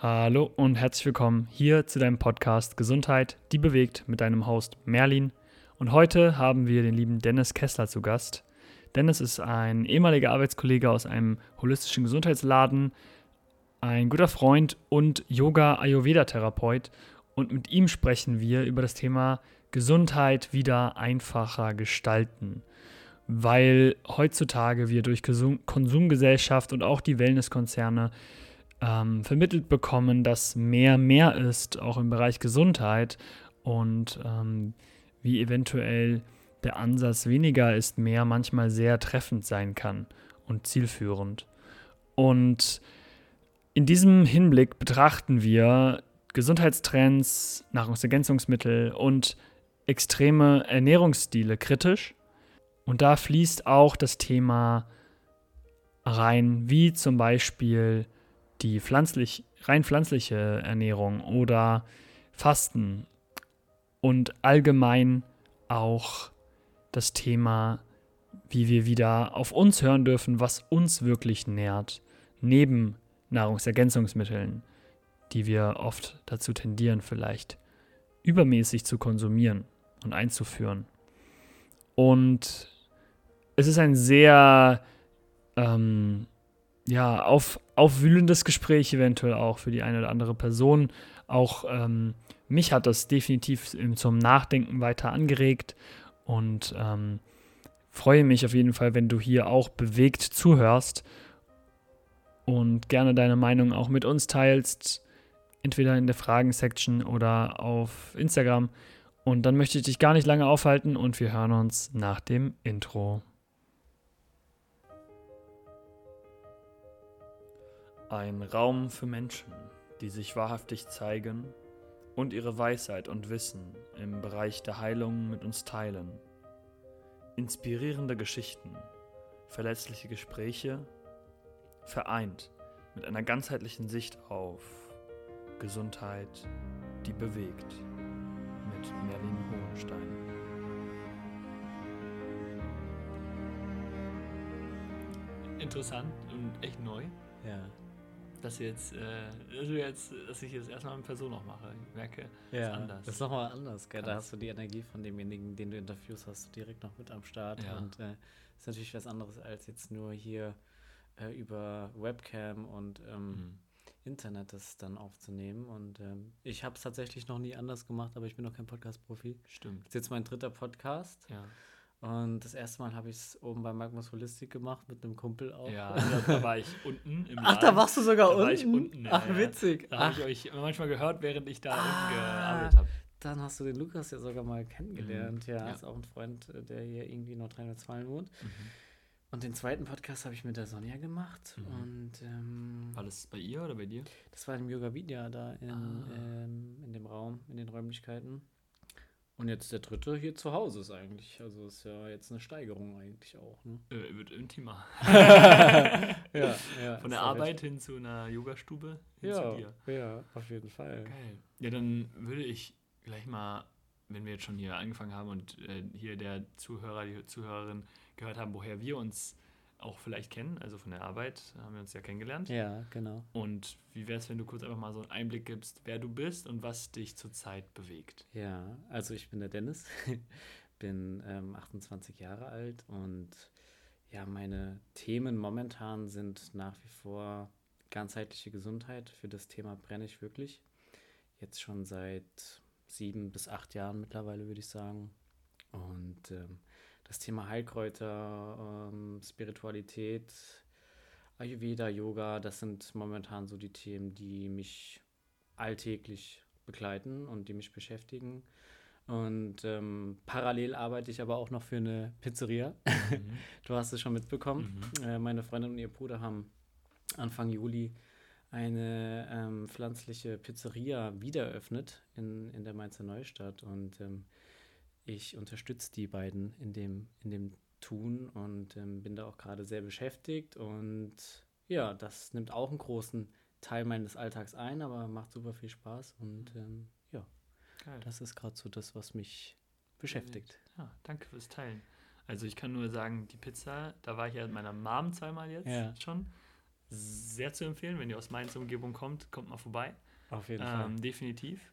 Hallo und herzlich willkommen hier zu deinem Podcast Gesundheit, die bewegt mit deinem Host Merlin. Und heute haben wir den lieben Dennis Kessler zu Gast. Dennis ist ein ehemaliger Arbeitskollege aus einem holistischen Gesundheitsladen, ein guter Freund und Yoga-Ayurveda-Therapeut. Und mit ihm sprechen wir über das Thema Gesundheit wieder einfacher gestalten. Weil heutzutage wir durch Konsumgesellschaft und auch die Wellnesskonzerne ähm, vermittelt bekommen, dass mehr mehr ist, auch im Bereich Gesundheit und ähm, wie eventuell der Ansatz weniger ist mehr manchmal sehr treffend sein kann und zielführend. Und in diesem Hinblick betrachten wir Gesundheitstrends, Nahrungsergänzungsmittel und extreme Ernährungsstile kritisch. Und da fließt auch das Thema rein, wie zum Beispiel die pflanzlich, rein pflanzliche Ernährung oder Fasten und allgemein auch das Thema, wie wir wieder auf uns hören dürfen, was uns wirklich nährt, neben Nahrungsergänzungsmitteln, die wir oft dazu tendieren, vielleicht übermäßig zu konsumieren und einzuführen. Und es ist ein sehr ähm, ja, auf, aufwühlendes Gespräch eventuell auch für die eine oder andere Person. Auch ähm, mich hat das definitiv zum Nachdenken weiter angeregt und ähm, freue mich auf jeden Fall, wenn du hier auch bewegt zuhörst und gerne deine Meinung auch mit uns teilst, entweder in der Fragen-Section oder auf Instagram. Und dann möchte ich dich gar nicht lange aufhalten und wir hören uns nach dem Intro. Ein Raum für Menschen, die sich wahrhaftig zeigen und ihre Weisheit und Wissen im Bereich der Heilung mit uns teilen. Inspirierende Geschichten, verletzliche Gespräche, vereint mit einer ganzheitlichen Sicht auf Gesundheit, die bewegt, mit Merlin Hohenstein. Interessant und echt neu. Ja dass jetzt, äh, also jetzt, dass ich jetzt erstmal in Person noch mache. Ich merke, ja, ist anders. Das ist nochmal anders, gell? Da hast du die Energie von demjenigen, den du interviewst, hast du direkt noch mit am Start. Ja. Und äh, ist natürlich was anderes als jetzt nur hier äh, über Webcam und ähm, mhm. Internet das dann aufzunehmen. Und ähm, ich habe es tatsächlich noch nie anders gemacht, aber ich bin noch kein Podcast-Profi. Stimmt. Das ist jetzt mein dritter Podcast. Ja. Und das erste Mal habe ich es oben bei Magnus Holistik gemacht mit einem Kumpel auch. Ja, da, da war ich unten im Laden. Ach, da warst du sogar da unten? War ich unten ja, Ach, witzig. Da habe ich euch manchmal gehört, während ich da ah, unten gearbeitet habe. Dann hast du den Lukas ja sogar mal kennengelernt. Mhm. Ja, ja, ist auch ein Freund, äh, der hier irgendwie in Nordrhein-Westfalen wohnt. Mhm. Und den zweiten Podcast habe ich mit der Sonja gemacht. Mhm. Und, ähm, war das bei ihr oder bei dir? Das war im Yoga Vidya da in, ah. ähm, in dem Raum, in den Räumlichkeiten. Und jetzt der dritte hier zu Hause ist eigentlich. Also ist ja jetzt eine Steigerung eigentlich auch. Ne? Äh, wird intimer. ja, ja, Von der Arbeit hin zu einer Yogastube hin ja, zu dir. Ja, auf jeden Fall. Geil. Ja, dann würde ich gleich mal, wenn wir jetzt schon hier angefangen haben und äh, hier der Zuhörer, die Zuhörerin gehört haben, woher wir uns auch vielleicht kennen, also von der Arbeit haben wir uns ja kennengelernt. Ja, genau. Und wie wäre es, wenn du kurz einfach mal so einen Einblick gibst, wer du bist und was dich zurzeit bewegt? Ja, also ich bin der Dennis, bin ähm, 28 Jahre alt und ja, meine Themen momentan sind nach wie vor ganzheitliche Gesundheit. Für das Thema brenne ich wirklich. Jetzt schon seit sieben bis acht Jahren mittlerweile, würde ich sagen. Und ähm, das Thema Heilkräuter, ähm, Spiritualität, Ayurveda, Yoga, das sind momentan so die Themen, die mich alltäglich begleiten und die mich beschäftigen. Und ähm, parallel arbeite ich aber auch noch für eine Pizzeria. Mhm. du hast es schon mitbekommen. Mhm. Äh, meine Freundin und ihr Bruder haben Anfang Juli eine ähm, pflanzliche Pizzeria wiedereröffnet in, in der Mainzer Neustadt. Und ähm, ich unterstütze die beiden in dem, in dem Tun und ähm, bin da auch gerade sehr beschäftigt. Und ja, das nimmt auch einen großen Teil meines Alltags ein, aber macht super viel Spaß. Und ähm, ja, Geil. das ist gerade so das, was mich beschäftigt. Ja, danke fürs Teilen. Also ich kann nur sagen, die Pizza, da war ich ja mit meiner Mom zweimal jetzt ja. schon. sehr zu empfehlen. Wenn ihr aus Mainz Umgebung kommt, kommt mal vorbei. Auf jeden ähm, Fall. Definitiv.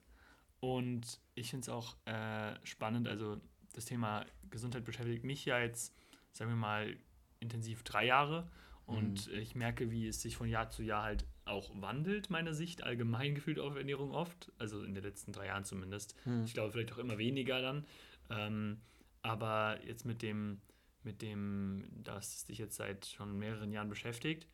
Und ich finde es auch äh, spannend, also das Thema Gesundheit beschäftigt mich ja jetzt, sagen wir mal, intensiv drei Jahre. Und mhm. ich merke, wie es sich von Jahr zu Jahr halt auch wandelt, meine Sicht, allgemein gefühlt auf Ernährung oft. Also in den letzten drei Jahren zumindest. Mhm. Ich glaube, vielleicht auch immer weniger dann. Ähm, aber jetzt mit dem, mit dem, dass dich jetzt seit schon mehreren Jahren beschäftigt,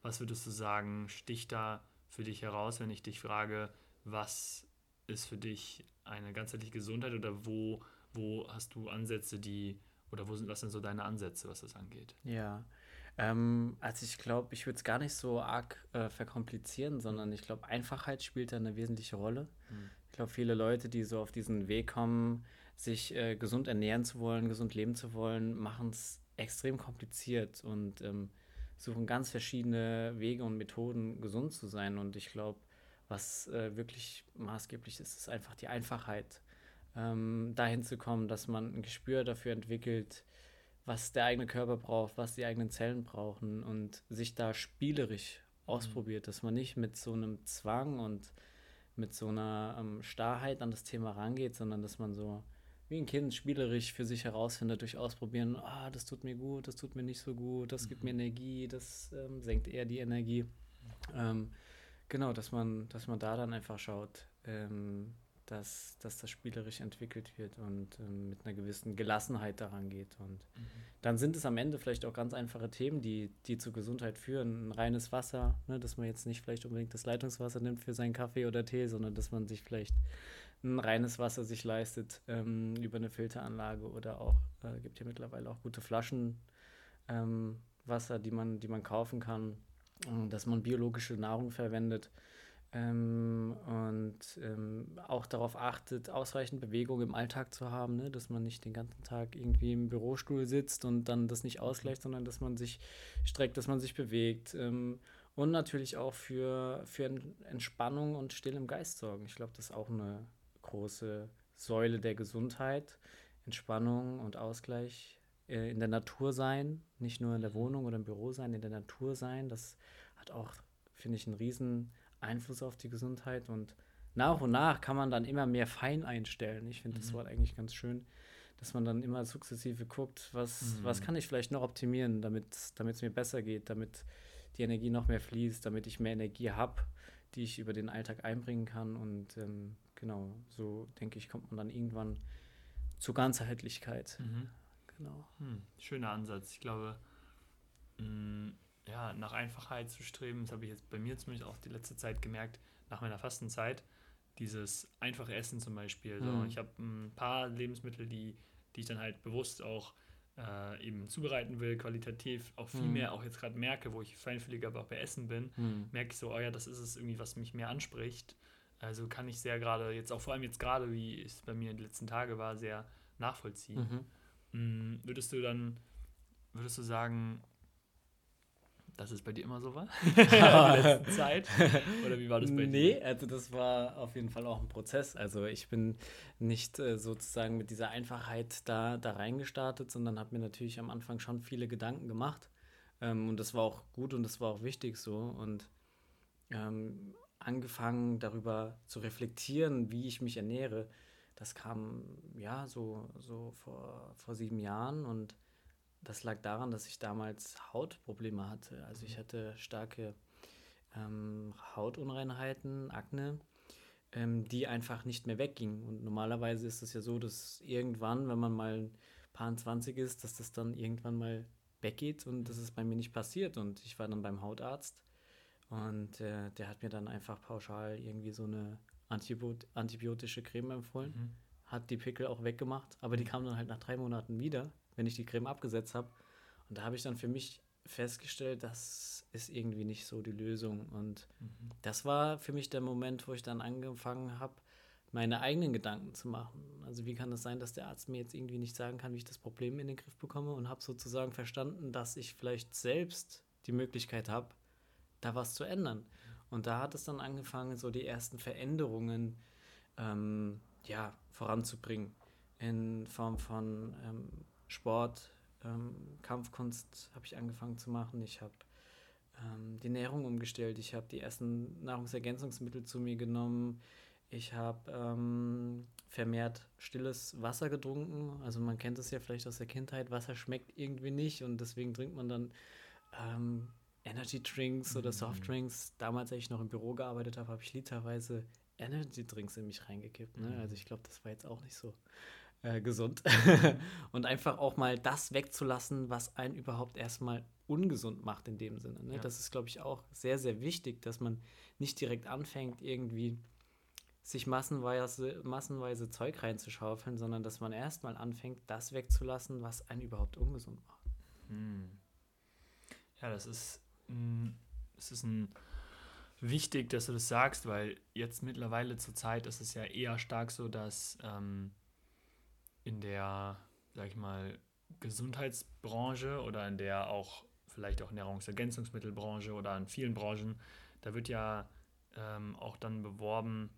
was würdest du sagen, sticht da für dich heraus, wenn ich dich frage, was ist für dich eine ganzheitliche Gesundheit oder wo, wo hast du Ansätze, die, oder wo sind, was sind so deine Ansätze, was das angeht? Ja, ähm, also ich glaube, ich würde es gar nicht so arg äh, verkomplizieren, sondern ich glaube, Einfachheit spielt da eine wesentliche Rolle. Mhm. Ich glaube, viele Leute, die so auf diesen Weg kommen, sich äh, gesund ernähren zu wollen, gesund leben zu wollen, machen es extrem kompliziert und ähm, suchen ganz verschiedene Wege und Methoden, gesund zu sein. Und ich glaube, was äh, wirklich maßgeblich ist, ist einfach die Einfachheit, ähm, dahin zu kommen, dass man ein Gespür dafür entwickelt, was der eigene Körper braucht, was die eigenen Zellen brauchen und sich da spielerisch mhm. ausprobiert, dass man nicht mit so einem Zwang und mit so einer ähm, Starrheit an das Thema rangeht, sondern dass man so wie ein Kind spielerisch für sich herausfindet durch Ausprobieren, ah, das tut mir gut, das tut mir nicht so gut, das mhm. gibt mir mhm. Energie, das ähm, senkt eher die Energie. Ähm, genau, dass man, dass man da dann einfach schaut, ähm, dass, dass das spielerisch entwickelt wird und ähm, mit einer gewissen Gelassenheit daran geht. Und mhm. dann sind es am Ende vielleicht auch ganz einfache Themen, die, die zur Gesundheit führen. Ein reines Wasser, ne, dass man jetzt nicht vielleicht unbedingt das Leitungswasser nimmt für seinen Kaffee oder Tee, sondern dass man sich vielleicht ein reines Wasser sich leistet ähm, über eine Filteranlage oder auch, äh, gibt ja mittlerweile auch gute Flaschen ähm, Wasser, die man, die man kaufen kann, dass man biologische Nahrung verwendet ähm, und ähm, auch darauf achtet, ausreichend Bewegung im Alltag zu haben, ne? dass man nicht den ganzen Tag irgendwie im Bürostuhl sitzt und dann das nicht ausgleicht, sondern dass man sich streckt, dass man sich bewegt. Ähm, und natürlich auch für, für Entspannung und Still im Geist sorgen. Ich glaube, das ist auch eine große Säule der Gesundheit. Entspannung und Ausgleich in der Natur sein, nicht nur in der Wohnung oder im Büro sein, in der Natur sein. Das hat auch, finde ich, einen riesen Einfluss auf die Gesundheit und nach und nach kann man dann immer mehr fein einstellen. Ich finde mhm. das Wort eigentlich ganz schön, dass man dann immer sukzessive guckt, was, mhm. was kann ich vielleicht noch optimieren, damit es mir besser geht, damit die Energie noch mehr fließt, damit ich mehr Energie habe, die ich über den Alltag einbringen kann. Und ähm, genau, so denke ich, kommt man dann irgendwann zur Ganzheitlichkeit. Mhm. Genau. Hm, schöner Ansatz. Ich glaube, mh, mm, ja, nach Einfachheit zu streben, das habe ich jetzt bei mir zumindest auch die letzte Zeit gemerkt, nach meiner Fastenzeit, dieses einfache Essen zum Beispiel. Mhm. ich habe ein paar Lebensmittel, die, die ich dann halt bewusst auch äh, eben zubereiten will, qualitativ auch viel mhm. mehr auch jetzt gerade merke, wo ich feinfühliger aber auch bei Essen bin, mhm. merke ich so, oh ja, das ist es irgendwie, was mich mehr anspricht. Also kann ich sehr gerade, jetzt auch vor allem jetzt gerade, wie es bei mir in den letzten Tagen war, sehr nachvollziehen. Mm, würdest du dann, würdest du sagen, dass es bei dir immer so war? in der letzten Zeit? Oder wie war das bei nee, dir? Nee, also das war auf jeden Fall auch ein Prozess. Also ich bin nicht äh, sozusagen mit dieser Einfachheit da, da reingestartet, sondern habe mir natürlich am Anfang schon viele Gedanken gemacht. Ähm, und das war auch gut und das war auch wichtig so. Und ähm, angefangen darüber zu reflektieren, wie ich mich ernähre, das kam ja so, so vor, vor sieben Jahren und das lag daran, dass ich damals Hautprobleme hatte. Also ich mhm. hatte starke ähm, Hautunreinheiten, Akne, ähm, die einfach nicht mehr weggingen. Und normalerweise ist es ja so, dass irgendwann, wenn man mal ein paar 20 ist, dass das dann irgendwann mal weggeht und das ist bei mir nicht passiert. Und ich war dann beim Hautarzt und äh, der hat mir dann einfach pauschal irgendwie so eine Antibot antibiotische Creme empfohlen, mhm. hat die Pickel auch weggemacht, aber die kamen dann halt nach drei Monaten wieder wenn ich die Creme abgesetzt habe. Und da habe ich dann für mich festgestellt, das ist irgendwie nicht so die Lösung. Und mhm. das war für mich der Moment, wo ich dann angefangen habe, meine eigenen Gedanken zu machen. Also wie kann es das sein, dass der Arzt mir jetzt irgendwie nicht sagen kann, wie ich das Problem in den Griff bekomme und habe sozusagen verstanden, dass ich vielleicht selbst die Möglichkeit habe, da was zu ändern. Und da hat es dann angefangen, so die ersten Veränderungen ähm, ja, voranzubringen in Form von ähm, Sport, ähm, Kampfkunst habe ich angefangen zu machen. Ich habe ähm, die Ernährung umgestellt. Ich habe die ersten Nahrungsergänzungsmittel zu mir genommen. Ich habe ähm, vermehrt stilles Wasser getrunken. Also man kennt es ja vielleicht aus der Kindheit, Wasser schmeckt irgendwie nicht und deswegen trinkt man dann ähm, Energy Drinks oder mhm. Softdrinks. Damals, als ich noch im Büro gearbeitet habe, habe ich literweise Energy Drinks in mich reingekippt. Ne? Mhm. Also ich glaube, das war jetzt auch nicht so äh, gesund. und einfach auch mal das wegzulassen, was einen überhaupt erstmal ungesund macht in dem Sinne. Ne? Ja. Das ist, glaube ich, auch sehr, sehr wichtig, dass man nicht direkt anfängt, irgendwie sich massenweise, massenweise Zeug reinzuschaufeln, sondern dass man erstmal anfängt, das wegzulassen, was einen überhaupt ungesund macht. Hm. Ja, das ist, das ist ein wichtig, dass du das sagst, weil jetzt mittlerweile zur Zeit ist es ja eher stark so, dass ähm, in der, sag ich mal, Gesundheitsbranche oder in der auch vielleicht auch Nahrungsergänzungsmittelbranche oder in vielen Branchen, da wird ja ähm, auch dann beworben,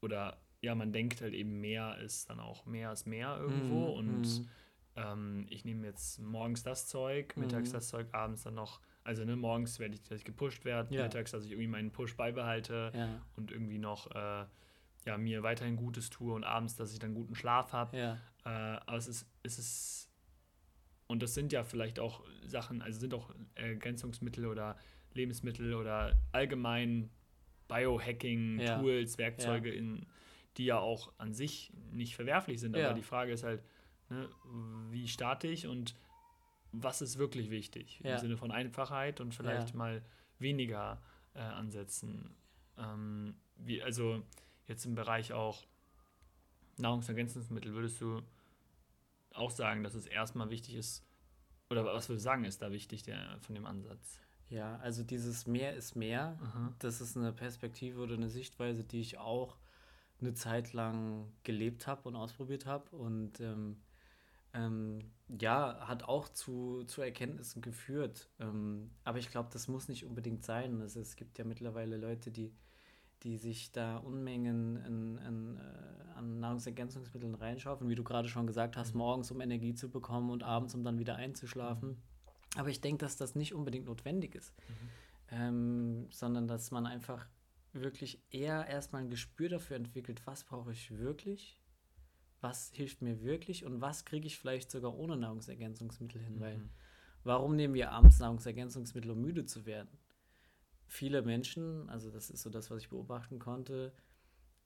oder ja, man denkt halt eben mehr ist dann auch mehr als mehr irgendwo mm, und mm. Ähm, ich nehme jetzt morgens das Zeug, mittags mm. das Zeug, abends dann noch, also ne, morgens werde ich, dass ich gepusht werde, ja. mittags, dass ich irgendwie meinen Push beibehalte ja. und irgendwie noch äh, ja, mir weiterhin Gutes tue und abends, dass ich dann guten Schlaf habe. Ja. Äh, aber es ist, es ist, und das sind ja vielleicht auch Sachen, also sind auch Ergänzungsmittel oder Lebensmittel oder allgemein Biohacking-Tools, ja. Werkzeuge. In, die ja auch an sich nicht verwerflich sind. Aber die Frage ist halt, ne, wie starte ich und was ist wirklich wichtig? Im Sinne von Einfachheit und vielleicht mal weniger äh, ansetzen. Ähm, wie, also jetzt im Bereich auch Nahrungsergänzungsmittel, würdest du auch sagen, dass es erstmal wichtig ist, oder was würdest du sagen, ist da wichtig der, von dem Ansatz? Ja, also dieses Mehr ist mehr, Aha. das ist eine Perspektive oder eine Sichtweise, die ich auch eine Zeit lang gelebt habe und ausprobiert habe. Und ähm, ähm, ja, hat auch zu, zu Erkenntnissen geführt. Ähm, aber ich glaube, das muss nicht unbedingt sein. Also es gibt ja mittlerweile Leute, die, die sich da Unmengen in, in, äh, an Nahrungsergänzungsmitteln reinschaufeln, wie du gerade schon gesagt hast, mhm. morgens um Energie zu bekommen und abends um dann wieder einzuschlafen. Mhm. Aber ich denke, dass das nicht unbedingt notwendig ist, mhm. ähm, sondern dass man einfach wirklich eher erstmal ein Gespür dafür entwickelt, was brauche ich wirklich, was hilft mir wirklich und was kriege ich vielleicht sogar ohne Nahrungsergänzungsmittel hin. Mhm. Weil warum nehmen wir abends Nahrungsergänzungsmittel, um müde zu werden? Viele Menschen, also das ist so das, was ich beobachten konnte,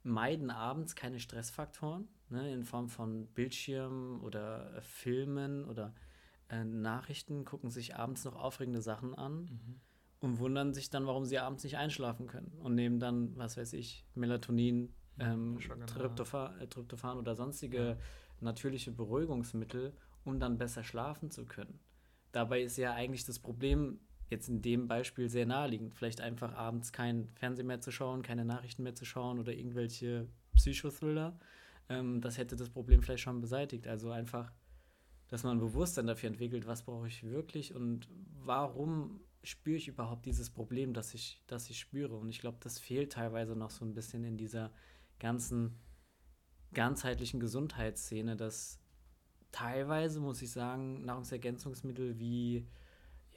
meiden abends keine Stressfaktoren ne, in Form von Bildschirmen oder Filmen oder äh, Nachrichten, gucken sich abends noch aufregende Sachen an mhm. und wundern sich dann, warum sie abends nicht einschlafen können und nehmen dann, was weiß ich, Melatonin, ähm, genau. Tryptophan, äh, Tryptophan, oder sonstige ja. natürliche Beruhigungsmittel, um dann besser schlafen zu können. Dabei ist ja eigentlich das Problem jetzt in dem Beispiel sehr naheliegend. Vielleicht einfach abends kein Fernsehen mehr zu schauen, keine Nachrichten mehr zu schauen oder irgendwelche Psychothriller. Ähm, das hätte das Problem vielleicht schon beseitigt. Also einfach dass man ein Bewusstsein dafür entwickelt, was brauche ich wirklich und warum spüre ich überhaupt dieses Problem, das ich, das ich spüre. Und ich glaube, das fehlt teilweise noch so ein bisschen in dieser ganzen ganzheitlichen Gesundheitsszene, dass teilweise, muss ich sagen, Nahrungsergänzungsmittel wie,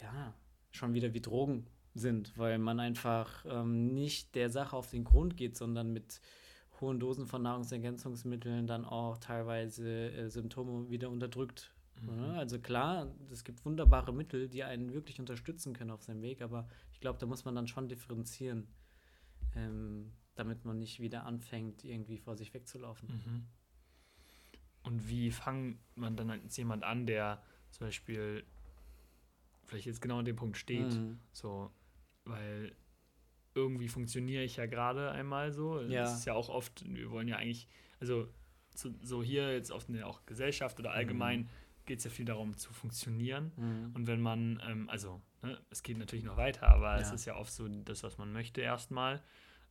ja, schon wieder wie Drogen sind, weil man einfach ähm, nicht der Sache auf den Grund geht, sondern mit hohen Dosen von Nahrungsergänzungsmitteln dann auch teilweise äh, Symptome wieder unterdrückt. Mhm. Also klar, es gibt wunderbare Mittel, die einen wirklich unterstützen können auf seinem Weg, aber ich glaube, da muss man dann schon differenzieren, ähm, damit man nicht wieder anfängt, irgendwie vor sich wegzulaufen. Mhm. Und wie fangt man dann als jemand an, der zum Beispiel vielleicht jetzt genau an dem Punkt steht, mhm. so, weil irgendwie funktioniere ich ja gerade einmal so. Ja. Das ist ja auch oft, wir wollen ja eigentlich, also so, so hier jetzt auf eine auch Gesellschaft oder allgemein, mhm geht es ja viel darum zu funktionieren. Mhm. Und wenn man, ähm, also ne, es geht natürlich noch weiter, aber ja. es ist ja oft so das, was man möchte erstmal.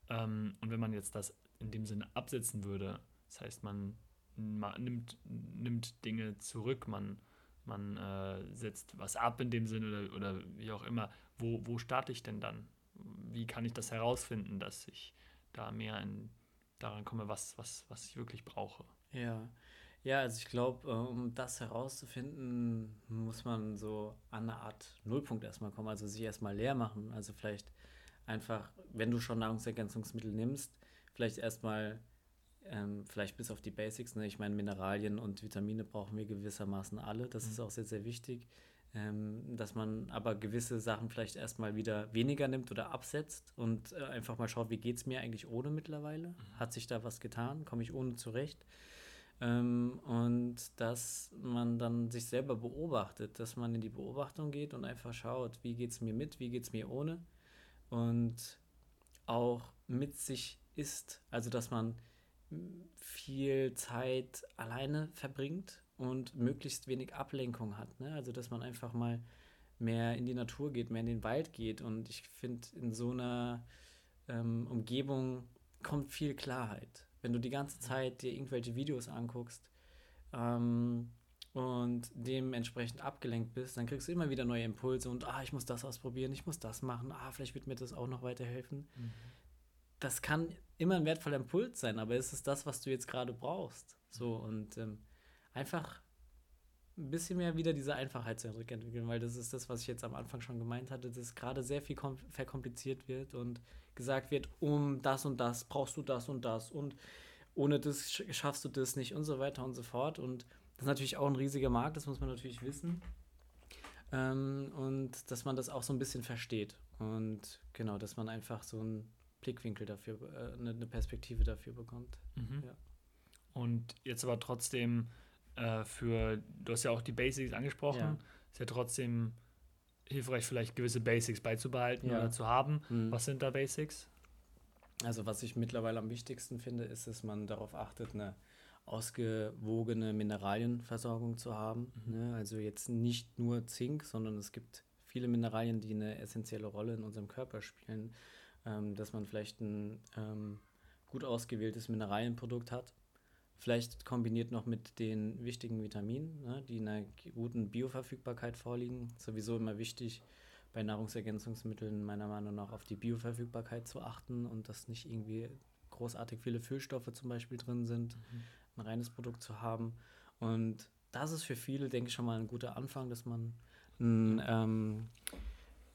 Ähm, und wenn man jetzt das in dem Sinne absetzen würde, das heißt, man, man nimmt, nimmt Dinge zurück, man, man äh, setzt was ab in dem Sinne oder, oder wie auch immer, wo, wo starte ich denn dann? Wie kann ich das herausfinden, dass ich da mehr in, daran komme, was, was, was ich wirklich brauche? Ja, Ja, also ich glaube, äh, um das herauszufinden, muss man so an eine Art Nullpunkt erstmal kommen, also sich erstmal leer machen. Also vielleicht einfach, wenn du schon Nahrungsergänzungsmittel nimmst, vielleicht erstmal, ähm, vielleicht bis auf die Basics, ne? ich meine, Mineralien und Vitamine brauchen wir gewissermaßen alle, das mhm. ist auch sehr, sehr wichtig, ähm, dass man aber gewisse Sachen vielleicht erstmal wieder weniger nimmt oder absetzt und äh, einfach mal schaut, wie geht es mir eigentlich ohne mittlerweile? Mhm. Hat sich da was getan? Komme ich ohne zurecht? Ähm, und dass man dann sich selber beobachtet, dass man in die Beobachtung geht und einfach schaut, wie geht es mir mit, wie geht es mir ohne und auch mit sich ist. Also, dass man viel Zeit alleine verbringt und möglichst wenig Ablenkung hat. Ne? Also, dass man einfach mal mehr in die Natur geht, mehr in den Wald geht. Und ich finde, in so einer ähm, Umgebung kommt viel Klarheit. Wenn du die ganze Zeit dir irgendwelche Videos anguckst, ähm, und dementsprechend abgelenkt bist, dann kriegst du immer wieder neue Impulse und ah, ich muss das ausprobieren, ich muss das machen, ah, vielleicht wird mir das auch noch weiterhelfen. Mhm. Das kann immer ein wertvoller Impuls sein, aber ist es das, was du jetzt gerade brauchst? So und ähm, einfach ein bisschen mehr wieder diese Einfachheit zu entwickeln, weil das ist das, was ich jetzt am Anfang schon gemeint hatte, dass gerade sehr viel verkompliziert wird und gesagt wird, um das und das brauchst du das und das und ohne das schaffst du das nicht und so weiter und so fort und das ist natürlich auch ein riesiger Markt, das muss man natürlich wissen. Ähm, und dass man das auch so ein bisschen versteht. Und genau, dass man einfach so einen Blickwinkel dafür, äh, eine, Perspektive dafür bekommt. Mhm. Ja. Und jetzt aber trotzdem äh, für, du hast ja auch die Basics angesprochen, ja. ist ja trotzdem hilfreich, vielleicht gewisse Basics beizubehalten ja. oder zu haben. Mhm. Was sind da Basics? Also was ich mittlerweile am wichtigsten finde, ist, dass man darauf achtet, eine ausgewogene Mineralienversorgung zu haben. Mhm. Ne? Also jetzt nicht nur Zink, sondern es gibt viele Mineralien, die eine essentielle Rolle in unserem Körper spielen. Ähm, dass man vielleicht ein ähm, gut ausgewähltes Mineralienprodukt hat. Vielleicht kombiniert noch mit den wichtigen Vitaminen, ne, die in einer guten Bioverfügbarkeit vorliegen. Sowieso immer wichtig, bei Nahrungsergänzungsmitteln meiner Meinung nach auf die Bioverfügbarkeit zu achten und dass nicht irgendwie großartig viele Füllstoffe zum Beispiel drin sind. Mhm ein reines Produkt zu haben. Und das ist für viele, denke ich, schon mal ein guter Anfang, dass man ein, ähm,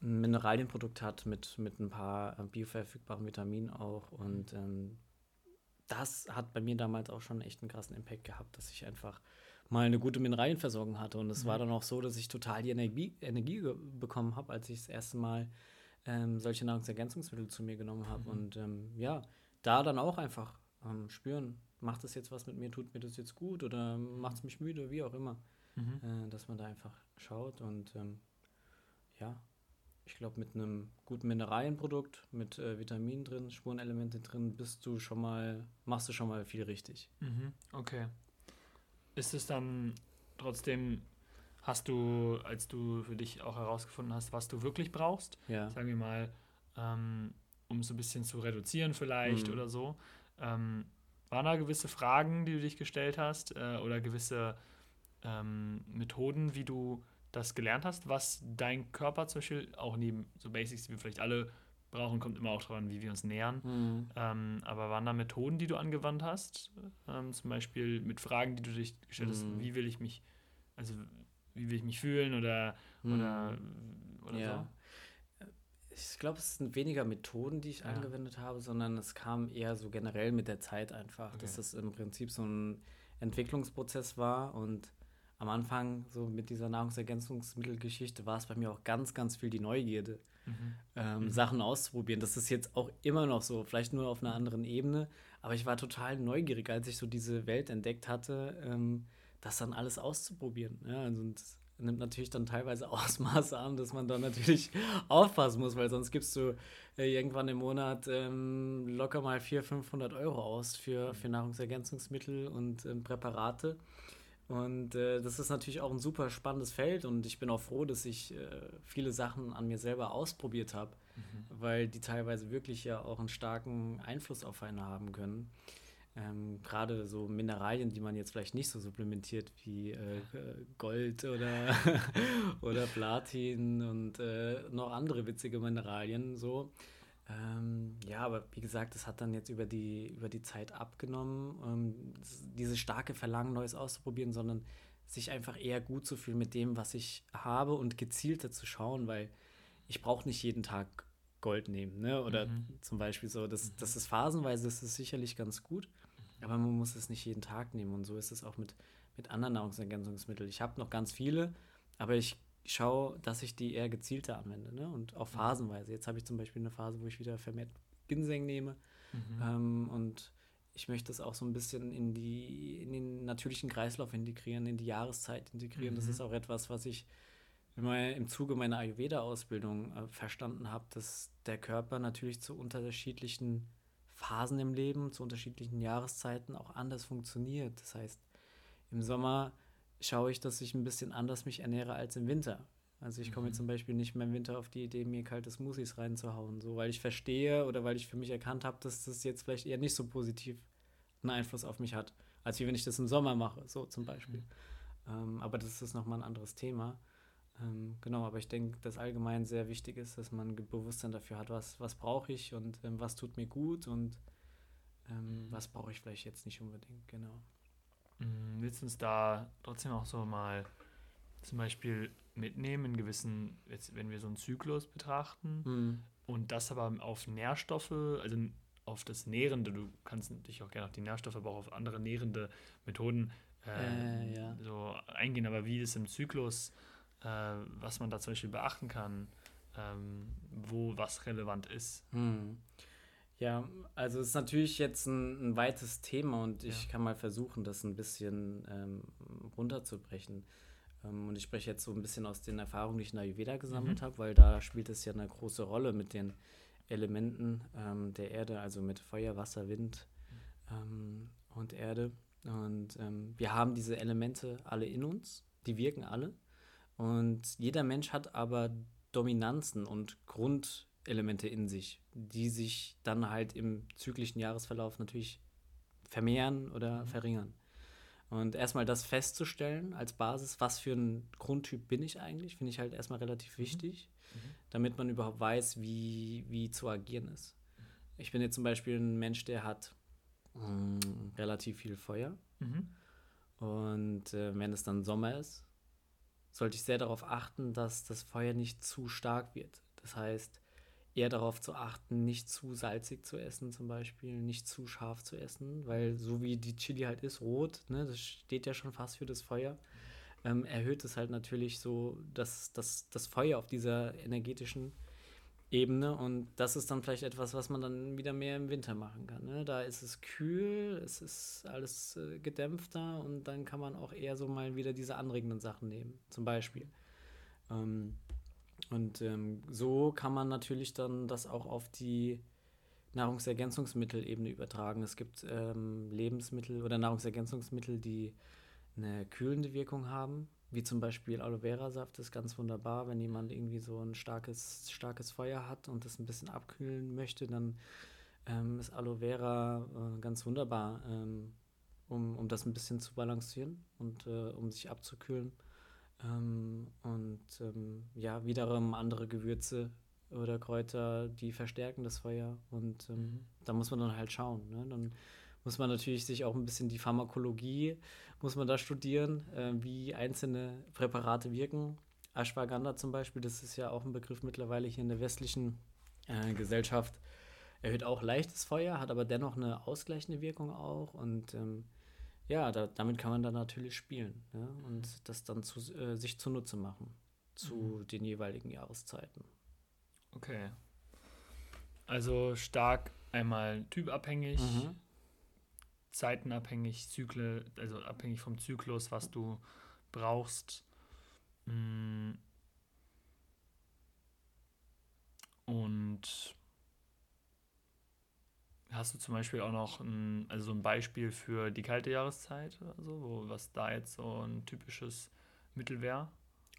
ein Mineralienprodukt hat mit, mit ein paar äh, bioverfügbaren Vitaminen auch. Und ähm, das hat bei mir damals auch schon echt einen krassen Impact gehabt, dass ich einfach mal eine gute Mineralienversorgung hatte. Und es mhm. war dann auch so, dass ich total die Energie, Energie bekommen habe, als ich das erste Mal ähm, solche Nahrungsergänzungsmittel zu mir genommen habe. Mhm. Und ähm, ja, da dann auch einfach ähm, spüren, macht das jetzt was mit mir, tut mir das jetzt gut oder macht es mich müde, wie auch immer. Mhm. Äh, dass man da einfach schaut und ähm, ja, ich glaube, mit einem guten Mineralienprodukt, mit äh, Vitaminen drin, Spurenelemente drin, bist du schon mal, machst du schon mal viel richtig. Mhm. Okay. Ist es dann trotzdem, hast du, als du für dich auch herausgefunden hast, was du wirklich brauchst, ja. sagen wir mal, ähm, um so ein bisschen zu reduzieren vielleicht mhm. oder so, ähm, waren da gewisse Fragen, die du dich gestellt hast äh, oder gewisse ähm, Methoden, wie du das gelernt hast, was dein Körper zum Beispiel auch neben so Basics, die wir vielleicht alle brauchen, kommt immer auch daran, wie wir uns nähern. Mhm. Ähm, aber waren da Methoden, die du angewandt hast? Ähm, zum Beispiel mit Fragen, die du dich gestellt hast, mhm. wie will ich mich, also wie will ich mich fühlen oder, mhm. oder, oder ja. so? Ich glaube, es sind weniger Methoden, die ich ja. angewendet habe, sondern es kam eher so generell mit der Zeit einfach, okay. dass es im Prinzip so ein Entwicklungsprozess war und am Anfang so mit dieser Nahrungsergänzungsmittelgeschichte war es bei mir auch ganz, ganz viel die Neugierde, mhm. Ähm, mhm. Sachen auszuprobieren. Das ist jetzt auch immer noch so, vielleicht nur auf einer anderen Ebene, aber ich war total neugierig, als ich so diese Welt entdeckt hatte, ähm, das dann alles auszuprobieren. Ja, also, und nimmt natürlich dann teilweise Ausmaße an, dass man da natürlich aufpassen muss, weil sonst gibst du äh, irgendwann im Monat ähm, locker mal 400, 500 Euro aus für, für Nahrungsergänzungsmittel und ähm, Präparate. Und äh, das ist natürlich auch ein super spannendes Feld und ich bin auch froh, dass ich äh, viele Sachen an mir selber ausprobiert habe, mhm. weil die teilweise wirklich ja auch einen starken Einfluss auf einen haben können ähm, gerade so Mineralien, die man jetzt vielleicht nicht so supplementiert wie äh, Gold oder, oder Platin und äh, noch andere witzige Mineralien so. Ähm, ja, aber wie gesagt, das hat dann jetzt über die, über die Zeit abgenommen, ähm, dieses starke Verlangen, Neues auszuprobieren, sondern sich einfach eher gut zu fühlen mit dem, was ich habe und gezielter zu schauen, weil ich brauche nicht jeden Tag Gold nehmen, ne? Oder mhm. zum Beispiel so, das, das ist phasenweise, das ist sicherlich ganz gut, aber man muss es nicht jeden Tag nehmen und so ist es auch mit, mit anderen Nahrungsergänzungsmitteln. Ich habe noch ganz viele, aber ich schaue, dass ich die eher gezielter anwende ne? und auch mhm. phasenweise. Jetzt habe ich zum Beispiel eine Phase, wo ich wieder vermehrt Ginseng nehme mhm. ähm, und ich möchte das auch so ein bisschen in, die, in den natürlichen Kreislauf integrieren, in die Jahreszeit integrieren. Mhm. Das ist auch etwas, was ich im Zuge meiner Ayurveda-Ausbildung äh, verstanden habe, dass der Körper natürlich zu unterschiedlichen Phasen im Leben, zu unterschiedlichen Jahreszeiten auch anders funktioniert. Das heißt, im Sommer schaue ich, dass ich ein bisschen anders mich ernähre als im Winter. Also ich komme mhm. zum Beispiel nicht mehr im Winter auf die Idee, mir kalte Smoothies reinzuhauen, so weil ich verstehe oder weil ich für mich erkannt habe, dass das jetzt vielleicht eher nicht so positiv einen Einfluss auf mich hat, als wie wenn ich das im Sommer mache, so zum Beispiel. Mhm. Ähm, aber das ist nochmal ein anderes Thema. Ähm, genau, aber ich denke, dass allgemein sehr wichtig ist, dass man Bewusstsein dafür hat, was, was brauche ich und ähm, was tut mir gut und ähm, mhm. was brauche ich vielleicht jetzt nicht unbedingt, genau. Mhm, willst du uns da trotzdem auch so mal zum Beispiel mitnehmen in gewissen, jetzt, wenn wir so einen Zyklus betrachten mhm. und das aber auf Nährstoffe, also auf das Nährende, du kannst natürlich auch gerne auf die Nährstoffe, aber auch auf andere nährende Methoden äh, äh, ja. so eingehen, aber wie es im Zyklus äh, was man da zum Beispiel beachten kann, ähm, wo was relevant ist. Hm. Ja, also es ist natürlich jetzt ein, ein weites Thema und ich ja. kann mal versuchen, das ein bisschen ähm, runterzubrechen. Ähm, und ich spreche jetzt so ein bisschen aus den Erfahrungen, die ich in Ayurveda gesammelt mhm. habe, weil da spielt es ja eine große Rolle mit den Elementen ähm, der Erde, also mit Feuer, Wasser, Wind ähm, und Erde. Und ähm, wir haben diese Elemente alle in uns, die wirken alle. Und jeder Mensch hat aber Dominanzen und Grundelemente in sich, die sich dann halt im zyklischen Jahresverlauf natürlich vermehren oder mhm. verringern. Und erstmal das festzustellen als Basis, was für ein Grundtyp bin ich eigentlich, finde ich halt erstmal relativ mhm. wichtig, mhm. damit man überhaupt weiß, wie, wie zu agieren ist. Ich bin jetzt zum Beispiel ein Mensch, der hat mh, mm, relativ viel Feuer. Mhm. Und äh, wenn es dann Sommer ist, sollte ich sehr darauf achten, dass das Feuer nicht zu stark wird. Das heißt, eher darauf zu achten, nicht zu salzig zu essen zum Beispiel, nicht zu scharf zu essen, weil so wie die Chili halt ist, rot, ne, das steht ja schon fast für das Feuer, ähm, erhöht es halt natürlich so das, das, das Feuer auf dieser energetischen Ebene und das ist dann vielleicht etwas, was man dann wieder mehr im Winter machen kann. Ne? Da ist es kühl, es ist alles äh, gedämpfter und dann kann man auch eher so mal wieder diese anregenden Sachen nehmen, zum Beispiel. Ähm, und ähm, so kann man natürlich dann das auch auf die Nahrungsergänzungsmittelebene übertragen. Es gibt ähm, Lebensmittel oder Nahrungsergänzungsmittel, die eine kühlende Wirkung haben, wie zum Beispiel Aloe Vera Saft ist ganz wunderbar. Wenn jemand irgendwie so ein starkes, starkes Feuer hat und das ein bisschen abkühlen möchte, dann ähm, ist Aloe Vera äh, ganz wunderbar, ähm, um, um das ein bisschen zu balancieren und äh, um sich abzukühlen. Ähm, und ähm, ja, wiederum andere Gewürze oder Kräuter, die verstärken das Feuer. Und ähm, mhm. da muss man dann halt schauen. Ne? Dann muss man natürlich sich auch ein bisschen die Pharmakologie, muss man da studieren, äh, wie einzelne Präparate wirken. Ashwagandha zum Beispiel, das ist ja auch ein Begriff mittlerweile hier in der westlichen äh, Gesellschaft, erhöht auch leichtes Feuer, hat aber dennoch eine ausgleichende Wirkung auch und ähm, ja, da, damit kann man dann natürlich spielen ja, ne? und das dann zu, äh, sich zunutze machen zu mhm. den jeweiligen Jahreszeiten. Okay. Also stark einmal typabhängig, mhm zeitenabhängig, Zykle, also abhängig vom Zyklus, was du brauchst. Mm. Und hast du zum Beispiel auch noch ein, also ein Beispiel für die kalte Jahreszeit oder so, wo, was da jetzt so ein typisches Mittel wäre?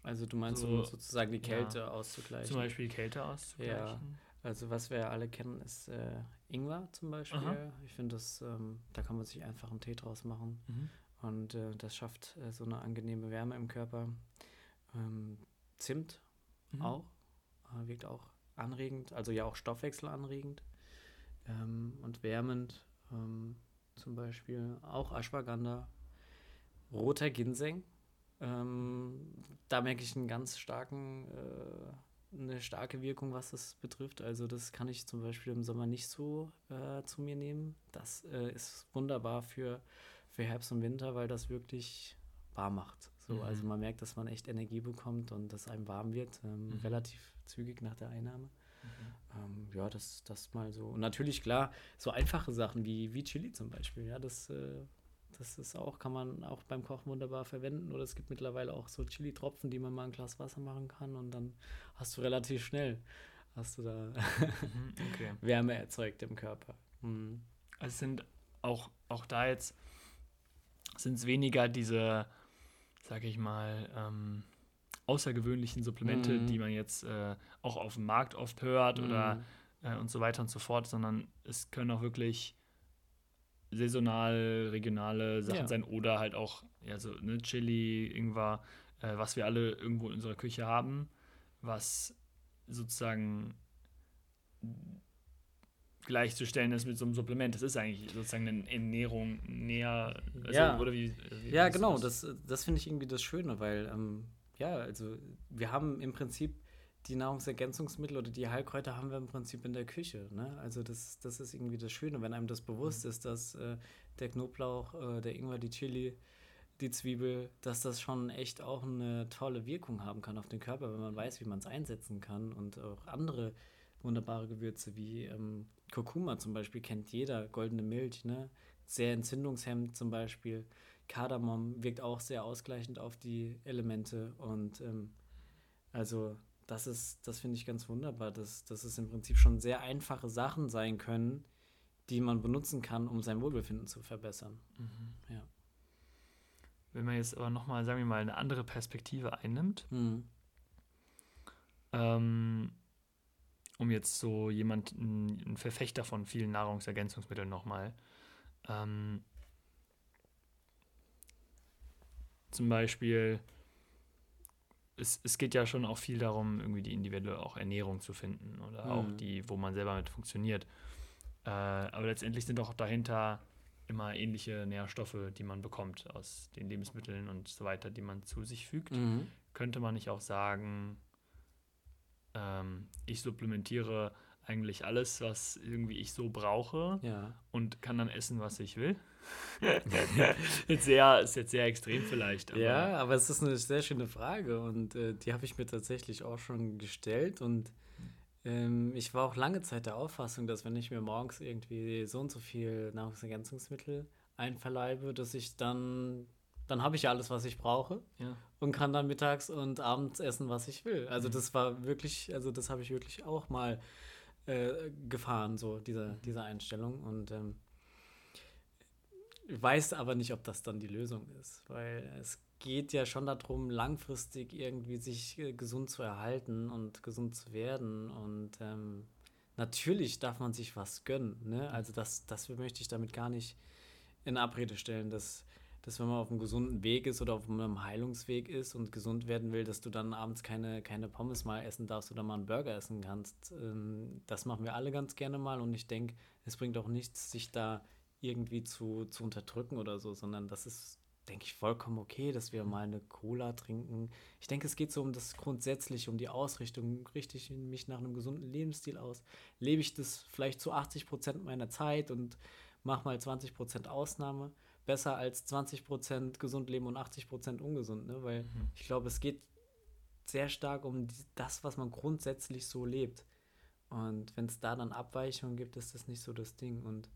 Also du meinst so, sozusagen die Kälte ja, auszugleichen? Zum Beispiel die Kälte auszugleichen. Ja. Also was wir alle kennen, ist äh, Ingwer zum Beispiel. Aha. Ich finde das, ähm, da kann man sich einfach einen Tee draus machen. Mhm. Und äh, das schafft äh, so eine angenehme Wärme im Körper. Ähm, Zimt mhm. auch, äh, wirkt auch anregend, also ja auch stoffwechselanregend ähm, und wärmend. Ähm, zum Beispiel auch Ashwagandha, roter Ginseng. Ähm, da merke ich einen ganz starken, äh, eine starke Wirkung, was das betrifft. Also das kann ich zum Beispiel im Sommer nicht so äh, zu mir nehmen. Das äh, ist wunderbar für, für Herbst und Winter, weil das wirklich warm macht. So, mhm. Also man merkt, dass man echt Energie bekommt und dass einem warm wird, ähm, mhm. relativ zügig nach der Einnahme. Mhm. Ähm, ja, das, das mal so. Und natürlich, klar, so einfache Sachen wie, wie Chili zum Beispiel. Ja, das, äh, das ist auch, kann man auch beim Kochen wunderbar verwenden. Oder es gibt mittlerweile auch so Chili-Tropfen, die man mal ein Glas Wasser machen kann und dann hast du relativ schnell, hast du da mhm, okay. Wärme erzeugt im Körper. Mhm. Es sind auch, auch da jetzt sind es weniger diese, sag ich mal, ähm, außergewöhnlichen Supplemente, mhm. die man jetzt äh, auch auf dem Markt oft hört mhm. oder äh, und so weiter und so fort, sondern es können auch wirklich saisonal, regionale Sachen ja. sein oder halt auch ja, so ne, Chili, Ingwer, äh, was wir alle irgendwo in unserer Küche haben, was sozusagen gleichzustellen ist mit so einem Supplement. Das ist eigentlich sozusagen eine Ernährung näher. Also, ja, oder wie, wie ja genau. Das, das finde ich irgendwie das Schöne, weil ähm, ja, also wir haben im Prinzip die Nahrungsergänzungsmittel oder die Heilkräuter haben wir im Prinzip in der Küche. Ne? Also das, das ist irgendwie das Schöne, wenn einem das bewusst mhm. ist, dass äh, der Knoblauch, äh, der Ingwer, die Chili, die Zwiebel, dass das schon echt auch eine tolle Wirkung haben kann auf den Körper, wenn man weiß, wie man es einsetzen kann. Und auch andere wunderbare Gewürze wie ähm, Kurkuma zum Beispiel kennt jeder, goldene Milch, ne? sehr entzündungshemmend zum Beispiel. Kardamom wirkt auch sehr ausgleichend auf die Elemente und ähm, also das ist, das finde ich ganz wunderbar, dass, dass es im Prinzip schon sehr einfache Sachen sein können, die man benutzen kann, um sein Wohlbefinden zu verbessern. Mhm. Ja. Wenn man jetzt aber nochmal, sagen wir mal, eine andere Perspektive einnimmt, mhm. ähm, um jetzt so jemand, ein, Verfechter von vielen Nahrungsergänzungsmitteln nochmal, ähm, zum Beispiel, es, es geht ja schon auch viel darum, irgendwie die individuelle auch Ernährung zu finden oder mhm. auch die, wo man selber mit funktioniert. Äh, aber letztendlich sind auch dahinter immer ähnliche Nährstoffe, die man bekommt aus den Lebensmitteln und so weiter, die man zu sich fügt. Mhm. Könnte man nicht auch sagen, ähm, ich supplementiere eigentlich alles, was irgendwie ich so brauche ja. und kann dann essen, was ich will. jetzt sehr, ist jetzt sehr extrem vielleicht. Aber ja, aber es ist eine sehr schöne Frage und äh, die habe ich mir tatsächlich auch schon gestellt und ähm, ich war auch lange Zeit der Auffassung, dass wenn ich mir morgens irgendwie so und so viel Nahrungsergänzungsmittel einverleibe, dass ich dann dann habe ich ja alles, was ich brauche ja. und kann dann mittags und abends essen, was ich will. Also mhm. das war wirklich, also das habe ich wirklich auch mal äh, gefahren, so diese, mhm. diese Einstellung. Und ähm, weiß aber nicht, ob das dann die Lösung ist, weil es geht ja schon darum, langfristig irgendwie sich äh, gesund zu erhalten und gesund zu werden. Und ähm, natürlich darf man sich was gönnen. Ne? Mhm. Also das, das möchte ich damit gar nicht in Abrede stellen, dass dass wenn man auf einem gesunden Weg ist oder auf einem Heilungsweg ist und gesund werden will, dass du dann abends keine, keine Pommes mal essen darfst oder mal einen Burger essen kannst. Ähm, das machen wir alle ganz gerne mal und ich denke, es bringt auch nichts, sich da irgendwie zu, zu unterdrücken oder so, sondern das ist, denke ich, vollkommen okay, dass wir mal eine Cola trinken. Ich denke, es geht so um das Grundsätzliche, um die Ausrichtung. Richte ich mich nach einem gesunden Lebensstil aus? Lebe ich das vielleicht zu 80 Prozent meiner Zeit und mache mal 20 Prozent Ausnahme? Besser als 20% gesund leben und 80% ungesund, ne? Weil mhm. ich glaube, es geht sehr stark um die, das, was man grundsätzlich so lebt. Und wenn es da dann Abweichungen gibt, ist das nicht so das Ding. Und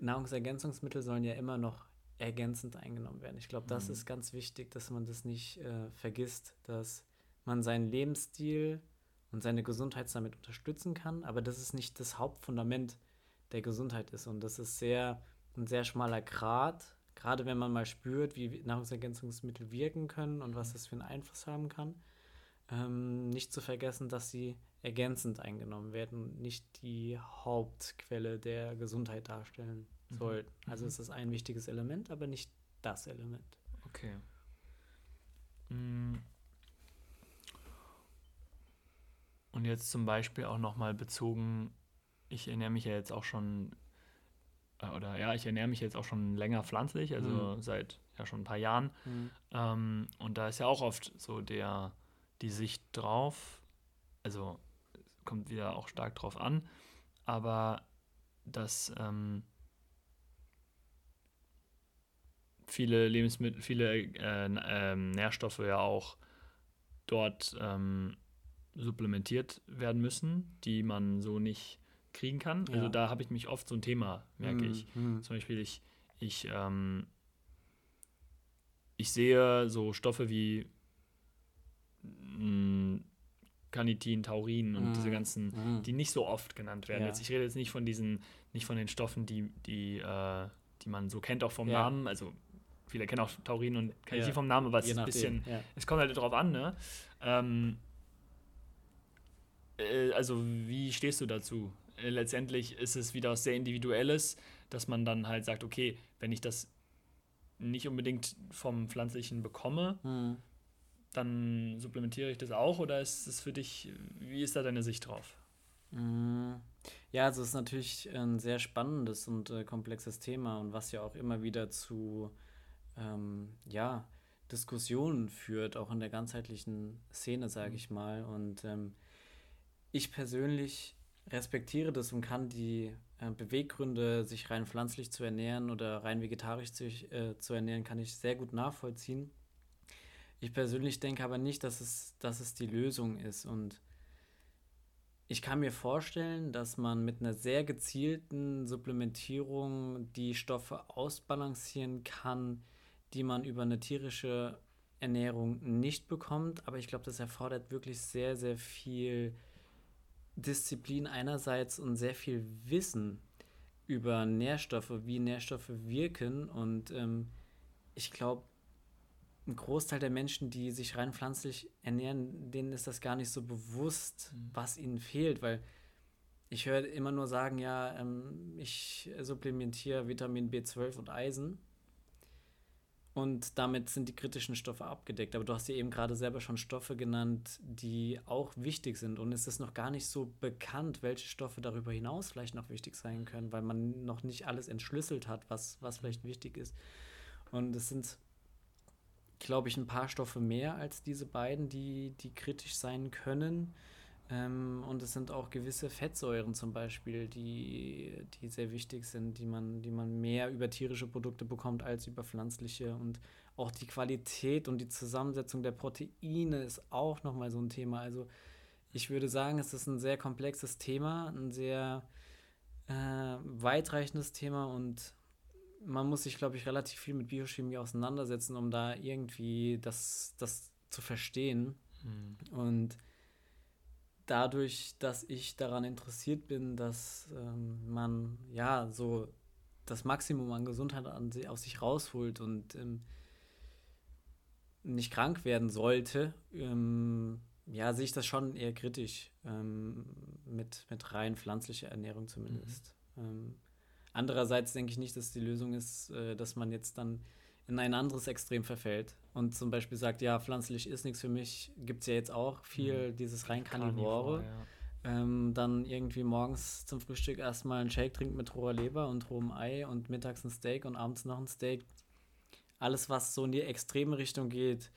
Nahrungsergänzungsmittel sollen ja immer noch ergänzend eingenommen werden. Ich glaube, das mhm. ist ganz wichtig, dass man das nicht äh, vergisst, dass man seinen Lebensstil und seine Gesundheit damit unterstützen kann, aber das ist nicht das Hauptfundament der Gesundheit ist. Und das ist sehr ein sehr schmaler Grat, gerade wenn man mal spürt, wie Nahrungsergänzungsmittel wirken können und was das für einen Einfluss haben kann. Ähm, nicht zu vergessen, dass sie ergänzend eingenommen werden und nicht die Hauptquelle der Gesundheit darstellen mhm. sollten. Also mhm. es ist ein wichtiges Element, aber nicht das Element. Okay. Mhm. Und jetzt zum Beispiel auch nochmal bezogen, ich ernähre mich ja jetzt auch schon, oder ja, ich ernähre mich jetzt auch schon länger pflanzlich, also mhm. seit ja schon ein paar Jahren. Mhm. Ähm, und da ist ja auch oft so der, die Sicht drauf, also kommt wieder auch stark drauf an, aber dass ähm, viele Lebensmittel, viele äh, äh, Nährstoffe ja auch dort ähm, supplementiert werden müssen, die man so nicht kriegen kann. Ja. Also da habe ich mich oft so ein Thema, merke mhm. ich. Mhm. Zum Beispiel, ich, ich, ähm, ich sehe so Stoffe wie mh, mm, Carnitin, Taurin und mhm. diese ganzen, die nicht so oft genannt werden. Ja. Jetzt, ich rede jetzt nicht von diesen, nicht von den Stoffen, die, die, äh, die man so kennt, auch vom ja. Namen. Also viele kennen auch Taurin und Carnitin vom Namen, aber es ist ein bisschen, es kommt halt darauf an, ne? Ähm, äh, also wie stehst du dazu? Äh, letztendlich ist es wieder was sehr Individuelles, dass man dann halt sagt, okay, wenn ich das nicht unbedingt vom Pflanzlichen bekomme, mhm. dann supplementiere ich das auch oder ist es für dich, wie ist da deine Sicht drauf? Mhm. Ja, also es ist natürlich ein sehr spannendes und äh, komplexes Thema und was ja auch immer wieder zu ähm, ja, Diskussionen führt, auch in der ganzheitlichen Szene, sage mhm. ich mal. Und ähm, ich persönlich respektiere das und kann die äh, Beweggründe, sich rein pflanzlich zu ernähren oder rein vegetarisch zu, äh, zu ernähren, kann ich sehr gut nachvollziehen. Ich persönlich denke aber nicht, dass es, dass es die Lösung ist. Und ich kann mir vorstellen, dass man mit einer sehr gezielten Supplementierung die Stoffe ausbalancieren kann, die man über eine tierische Ernährung nicht bekommt. Aber ich glaube, das erfordert wirklich sehr, sehr viel Disziplin einerseits und sehr viel Wissen über Nährstoffe, wie Nährstoffe wirken. Und ähm, ich glaube, ein Großteil der Menschen, die sich rein pflanzlich ernähren, denen ist das gar nicht so bewusst, mhm. was ihnen fehlt, weil ich höre immer nur sagen, ja, ähm, ich supplementiere Vitamin B12 und Eisen. Und damit sind die kritischen Stoffe abgedeckt. Aber du hast ja eben gerade selber schon Stoffe genannt, die auch wichtig sind. Und es ist noch gar nicht so bekannt, welche Stoffe darüber hinaus vielleicht noch wichtig sein können, weil man noch nicht alles entschlüsselt hat, was, was vielleicht wichtig ist. Und es sind, glaube ich, ein paar Stoffe mehr als diese beiden, die, die kritisch sein können. Ähm, und es sind auch gewisse Fettsäuren zum Beispiel, die, die sehr wichtig sind, die man, die man mehr über tierische Produkte bekommt als über pflanzliche. Und auch die Qualität und die Zusammensetzung der Proteine ist auch nochmal so ein Thema. Also ich würde sagen, es ist ein sehr komplexes Thema, ein sehr äh, weitreichendes Thema und man muss sich, glaube ich, relativ viel mit Biochemie auseinandersetzen, um da irgendwie das, das zu verstehen. Mhm. Und dadurch, dass ich daran interessiert bin, dass ähm, man ja so das Maximum an Gesundheit an, aus sich rausholt und ähm, nicht krank werden sollte, ähm, ja, sehe ich das schon eher kritisch ähm, mit, mit rein pflanzlicher Ernährung zumindest. Mhm. Ähm, andererseits denke ich nicht, dass die Lösung ist, äh, dass man jetzt dann in ein anderes Extrem verfällt und zum Beispiel sagt, ja, pflanzlich ist nichts für mich, gibt es ja jetzt auch viel, mhm. dieses rein Karnivore. Ja. Ähm, dann irgendwie morgens zum Frühstück erstmal einen Shake trinkt mit roher Leber und rohem Ei und mittags ein Steak und abends noch ein Steak. Alles, was so in die extreme Richtung geht,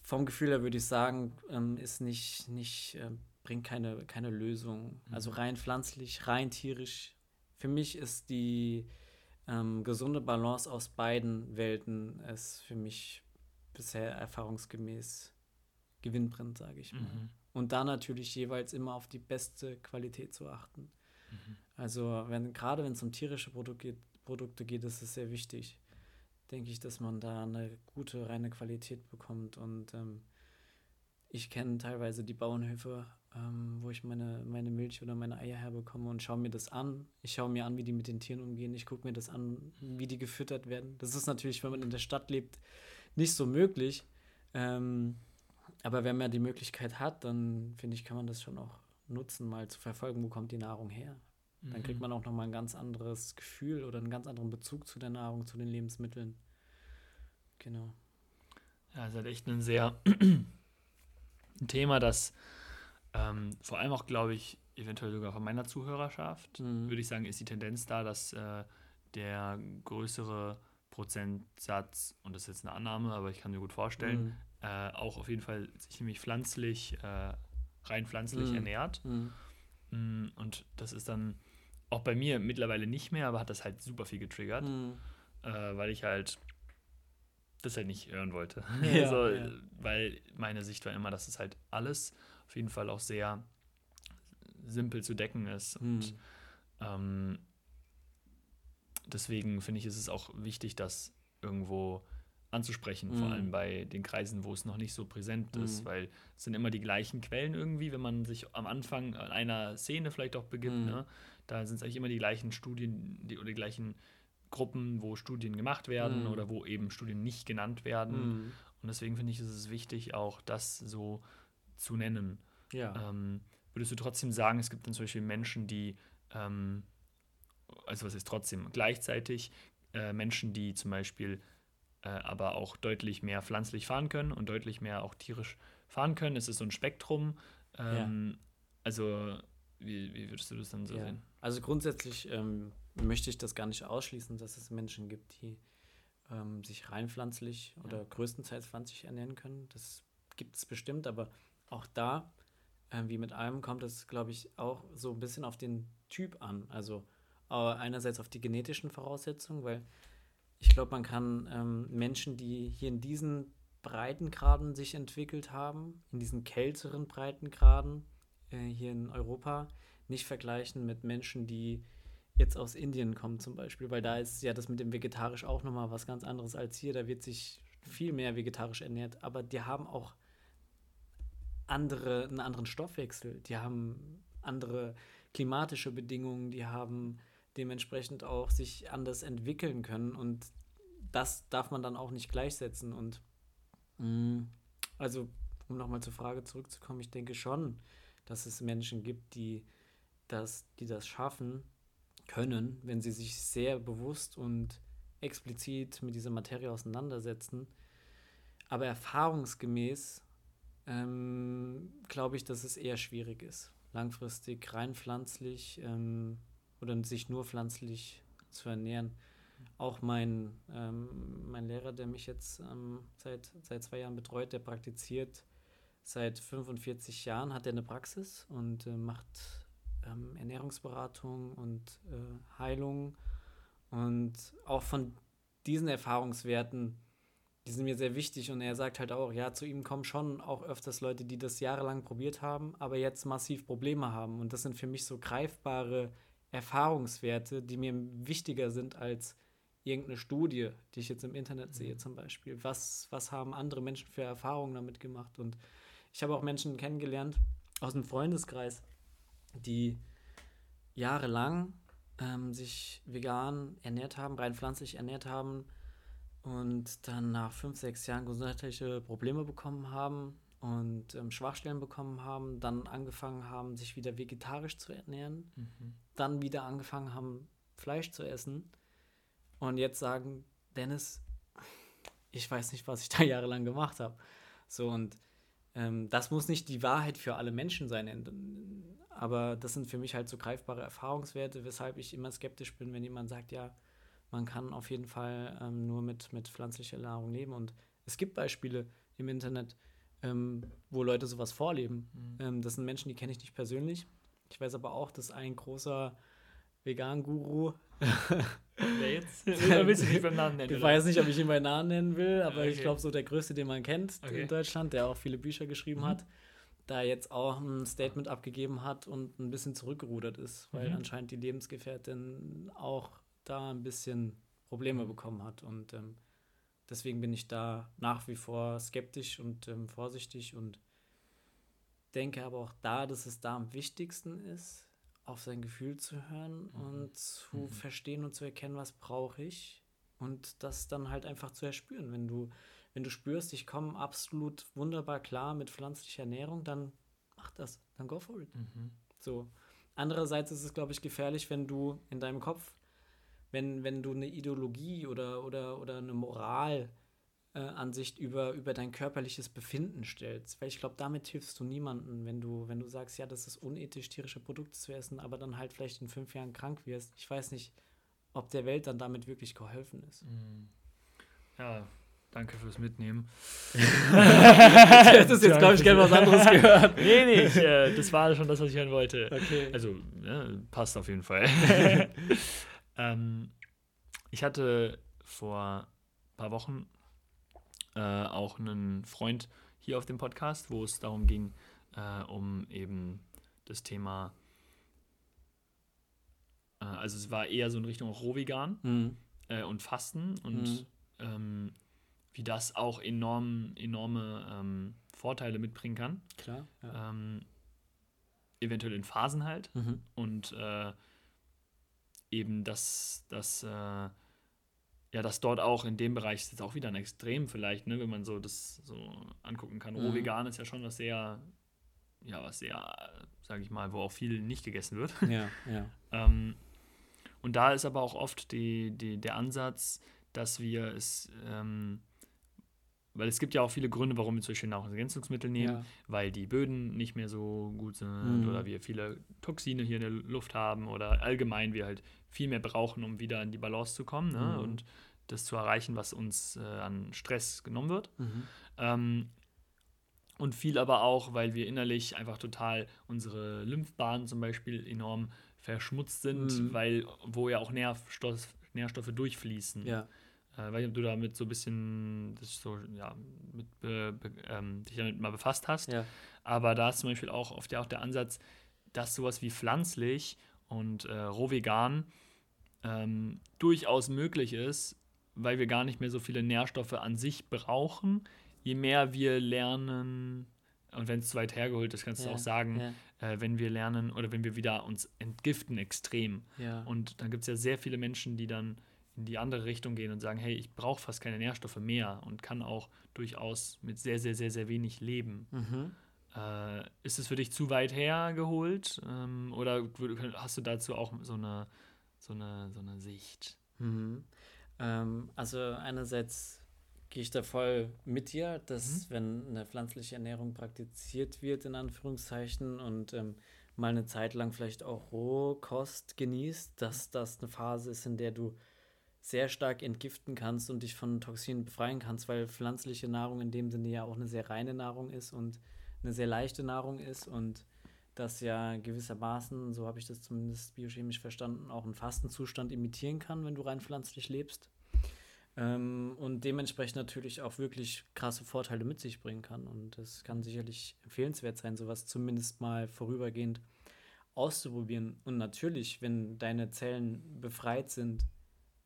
vom Gefühl her würde ich sagen, ähm, ist nicht, nicht äh, bringt keine, keine Lösung. Mhm. Also rein pflanzlich, rein tierisch. Für mich ist die ähm, gesunde Balance aus beiden Welten ist für mich bisher erfahrungsgemäß gewinnbringend, sage ich mal. Mhm. Und da natürlich jeweils immer auf die beste Qualität zu achten. Mhm. Also wenn gerade wenn es um tierische Produkte geht, Produkte geht, ist es sehr wichtig, denke ich, dass man da eine gute, reine Qualität bekommt. Und ähm, ich kenne teilweise die Bauernhöfe ähm, wo ich meine, meine Milch oder meine Eier herbekomme und schaue mir das an. Ich schaue mir an, wie die mit den Tieren umgehen. Ich gucke mir das an, wie die gefüttert werden. Das ist natürlich, wenn man in der Stadt lebt, nicht so möglich. Ähm, aber wenn man die Möglichkeit hat, dann finde ich, kann man das schon auch nutzen, mal zu verfolgen, wo kommt die Nahrung her. Dann kriegt mhm. man auch nochmal ein ganz anderes Gefühl oder einen ganz anderen Bezug zu der Nahrung, zu den Lebensmitteln. Genau. Ja, es ist halt echt ein sehr ein Thema, das ähm, vor allem auch, glaube ich, eventuell sogar von meiner Zuhörerschaft, Mhm. würde ich sagen, ist die Tendenz da, dass äh, der größere Prozentsatz, und das ist jetzt eine Annahme, aber ich kann mir gut vorstellen, Mhm. äh, auch auf jeden Fall sich nämlich pflanzlich, äh, rein pflanzlich Mhm. ernährt. Mhm. Mm, Und das ist dann auch bei mir mittlerweile nicht mehr, aber hat das halt super viel getriggert, Mhm. äh, weil ich halt das halt nicht hören wollte. Ja, also, ja. Weil meine Sicht war immer, dass es halt alles auf jeden Fall auch sehr simpel zu decken ist. Und Mhm. ähm, deswegen finde ich, ist es auch wichtig, das irgendwo anzusprechen, vor Mhm. allem bei den Kreisen, wo es noch nicht so präsent ist, Mhm. weil es sind immer die gleichen Quellen irgendwie, wenn man sich am Anfang an einer Szene vielleicht auch begibt, Mhm. ne? da sind es eigentlich immer die gleichen Studien die, oder die gleichen Gruppen, wo Studien gemacht werden Mhm. oder wo eben Studien nicht genannt werden. Mhm. Und deswegen finde ich, ist es wichtig, auch das so zu nennen. Ja. Ähm, würdest du trotzdem sagen, es gibt dann zum Beispiel Menschen, die, ähm, also was ist trotzdem, gleichzeitig äh, Menschen, die zum Beispiel äh, aber auch deutlich mehr pflanzlich fahren können und deutlich mehr auch tierisch fahren können? Es ist so ein Spektrum. Ähm, Also, wie, wie würdest du das dann so ja. sehen? Also grundsätzlich ähm, möchte ich das gar nicht ausschließen, dass es Menschen gibt, die ähm, sich rein pflanzlich oder größtenteils pflanzlich ernähren können. Das gibt es bestimmt, aber auch da, ähm, wie mit allem, kommt es, glaube ich, auch so ein bisschen auf den Typ an. Also äh, einerseits auf die genetischen Voraussetzungen, weil ich glaube, man kann ähm, Menschen, die hier in diesen Breitengraden sich entwickelt haben, in diesen kälteren Breitengraden äh, hier in Europa, nicht vergleichen mit Menschen, die jetzt aus Indien kommen zum Beispiel, weil da ist ja das mit dem Vegetarisch auch nochmal was ganz anderes als hier. Da wird sich viel mehr vegetarisch ernährt, aber die haben auch andere, einen anderen Stoffwechsel, die haben andere klimatische Bedingungen, die haben dementsprechend auch sich anders entwickeln können und das darf man dann auch nicht gleichsetzen und mh, also um nochmal zur Frage zurückzukommen, ich denke schon, dass es Menschen gibt, die das, die das schaffen können, wenn sie sich sehr bewusst und explizit mit dieser Materie auseinandersetzen. Aber erfahrungsgemäß ähm, glaube ich, dass es eher schwierig ist, langfristig rein pflanzlich ähm, oder sich nur pflanzlich zu ernähren. Auch mein, ähm, mein Lehrer, der mich jetzt ähm, seit, seit zwei Jahren betreut, der praktiziert seit 45 Jahren, hat er eine Praxis und äh, macht ähm, Ernährungsberatung und äh, Heilung. Und auch von diesen Erfahrungswerten, die sind mir sehr wichtig. Und er sagt halt auch, ja, zu ihm kommen schon auch öfters Leute, die das jahrelang probiert haben, aber jetzt massiv Probleme haben. Und das sind für mich so greifbare Erfahrungswerte, die mir wichtiger sind als irgendeine Studie, die ich jetzt im Internet sehe zum Beispiel. Was, was haben andere Menschen für Erfahrungen damit gemacht? Und ich habe auch Menschen kennengelernt aus dem Freundeskreis, die jahrelang ähm, sich vegan ernährt haben, rein pflanzlich ernährt haben und dann nach fünf, sechs Jahren gesundheitliche Probleme bekommen haben und ähm, Schwachstellen bekommen haben, dann angefangen haben, sich wieder vegetarisch zu ernähren, dann wieder angefangen haben, Fleisch zu essen und jetzt sagen, Dennis, ich weiß nicht, was ich da jahrelang gemacht habe. So und ähm, das muss nicht die Wahrheit für alle Menschen sein, aber das sind für mich halt so greifbare Erfahrungswerte, weshalb ich immer skeptisch bin, wenn jemand sagt, ja, man kann auf jeden Fall ähm, nur mit, mit pflanzlicher Nahrung leben. Und es gibt Beispiele im Internet, ähm, wo Leute sowas vorleben. Mhm. Ähm, das sind Menschen, die kenne ich nicht persönlich. Ich weiß aber auch, dass ein großer Vegan-Guru, Wer jetzt? Oder willst du nicht beim Namen nennen? ich oder? weiß nicht, ob ich ihn bei Namen nennen will, aber ich Okay. glaube, so der größte, den man kennt Okay. in Deutschland, der auch viele Bücher geschrieben Mhm. hat, da jetzt auch ein Statement abgegeben hat und ein bisschen zurückgerudert ist, weil Mhm. anscheinend die Lebensgefährtin auch da ein bisschen Probleme Mhm. bekommen hat. Und ähm, deswegen bin ich da nach wie vor skeptisch und ähm, vorsichtig und denke aber auch da, dass es da am wichtigsten ist, auf sein Gefühl zu hören Mhm. und zu Mhm. verstehen und zu erkennen, was brauche ich und das dann halt einfach zu erspüren. Wenn du, wenn du spürst, ich komme absolut wunderbar klar mit pflanzlicher Ernährung, dann mach das, dann go for it. Mhm. So. Andererseits ist es, glaube ich, gefährlich, wenn du in deinem Kopf, wenn, wenn du eine Ideologie oder, oder, oder eine Moral äh, Ansicht über, über dein körperliches Befinden stellst. Weil ich glaube, damit hilfst du niemanden, wenn du, wenn du sagst, ja, das ist unethisch, tierische Produkte zu essen, aber dann halt vielleicht in fünf Jahren krank wirst. Ich weiß nicht, ob der Welt dann damit wirklich geholfen ist. Mhm. Ja, danke fürs Mitnehmen. du hättest jetzt, glaube ich, gerne was anderes gehört. nee, nee, ich, äh, das war schon das, was ich hören wollte. Okay. Also, ja, passt auf jeden Fall. ähm, ich hatte vor ein paar Wochen äh, auch einen Freund hier auf dem Podcast, wo es darum ging, äh, um eben das Thema, äh, also es war eher so in Richtung Rohvegan Mhm. äh, und Fasten und Mhm. ähm, wie das auch enorm, enorme ähm, Vorteile mitbringen kann. Klar. Ja. Ähm, eventuell in Phasen halt Mhm. und äh, eben dass das äh, ja dass dort auch in dem Bereich ist jetzt auch wieder ein Extrem vielleicht ne wenn man so das so angucken kann Mhm. roh vegan ist ja schon was sehr ja was sehr sage ich mal wo auch viel nicht gegessen wird Ja, ja. ähm, und da ist aber auch oft die, die, der Ansatz, dass wir es, ähm, weil es gibt ja auch viele Gründe, warum wir zum Beispiel Nahrungsergänzungsmittel nehmen, ja. weil die Böden nicht mehr so gut sind Mhm. oder wir viele Toxine hier in der Luft haben oder allgemein wir halt viel mehr brauchen, um wieder in die Balance zu kommen ne? Mhm. und das zu erreichen, was uns äh, an Stress genommen wird. Mhm. Ähm, und viel aber auch, weil wir innerlich einfach total unsere Lymphbahnen zum Beispiel enorm verschmutzt sind, Mhm. weil wo ja auch Nährstoff, Nährstoffe durchfließen. Ja. Äh, weiß nicht, ob du damit so ein bisschen das so, ja, mit, be, be, ähm, dich damit mal befasst hast. Ja. Aber da ist zum Beispiel auch oft ja auch der Ansatz, dass sowas wie pflanzlich und äh, roh vegan ähm, durchaus möglich ist, weil wir gar nicht mehr so viele Nährstoffe an sich brauchen. Je mehr wir lernen, und wenn es zu weit hergeholt ist, kannst du Ja, auch sagen, Ja. äh, wenn wir lernen oder wenn wir wieder uns entgiften extrem. Ja. Und dann gibt es ja sehr viele Menschen, die dann in die andere Richtung gehen und sagen, hey, ich brauche fast keine Nährstoffe mehr und kann auch durchaus mit sehr, sehr, sehr, sehr wenig leben. mhm. Äh, ist es für dich zu weit hergeholt ähm, oder hast du dazu auch so eine, so eine, so eine Sicht? Mhm. Ähm, also einerseits gehe ich da voll mit dir, dass wenn eine pflanzliche Ernährung praktiziert wird, in Anführungszeichen, und ähm, mal eine Zeit lang vielleicht auch Rohkost genießt, dass das eine Phase ist, in der du sehr stark entgiften kannst und dich von Toxinen befreien kannst, weil pflanzliche Nahrung in dem Sinne ja auch eine sehr reine Nahrung ist und eine sehr leichte Nahrung ist und das ja gewissermaßen, so habe ich das zumindest biochemisch verstanden, auch einen Fastenzustand imitieren kann, wenn du rein pflanzlich lebst. Ähm, und dementsprechend natürlich auch wirklich krasse Vorteile mit sich bringen kann. Und es kann sicherlich empfehlenswert sein, sowas zumindest mal vorübergehend auszuprobieren. Und natürlich, wenn deine Zellen befreit sind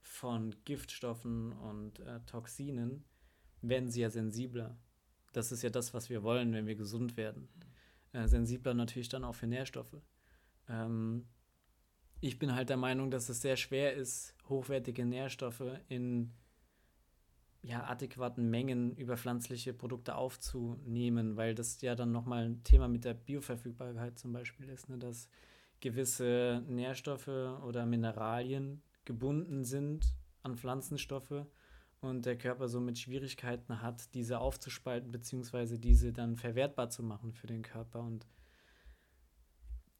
von Giftstoffen und äh, Toxinen, werden sie ja sensibler. Das ist ja das, was wir wollen, wenn wir gesund werden. Äh, sensibler natürlich dann auch für Nährstoffe. Ähm, ich bin halt der Meinung, dass es sehr schwer ist, hochwertige Nährstoffe in ja, adäquaten Mengen über pflanzliche Produkte aufzunehmen, weil das ja dann nochmal ein Thema mit der Bioverfügbarkeit zum Beispiel ist, ne, dass gewisse Nährstoffe oder Mineralien gebunden sind an Pflanzenstoffe und der Körper somit Schwierigkeiten hat, diese aufzuspalten beziehungsweise diese dann verwertbar zu machen für den Körper. Und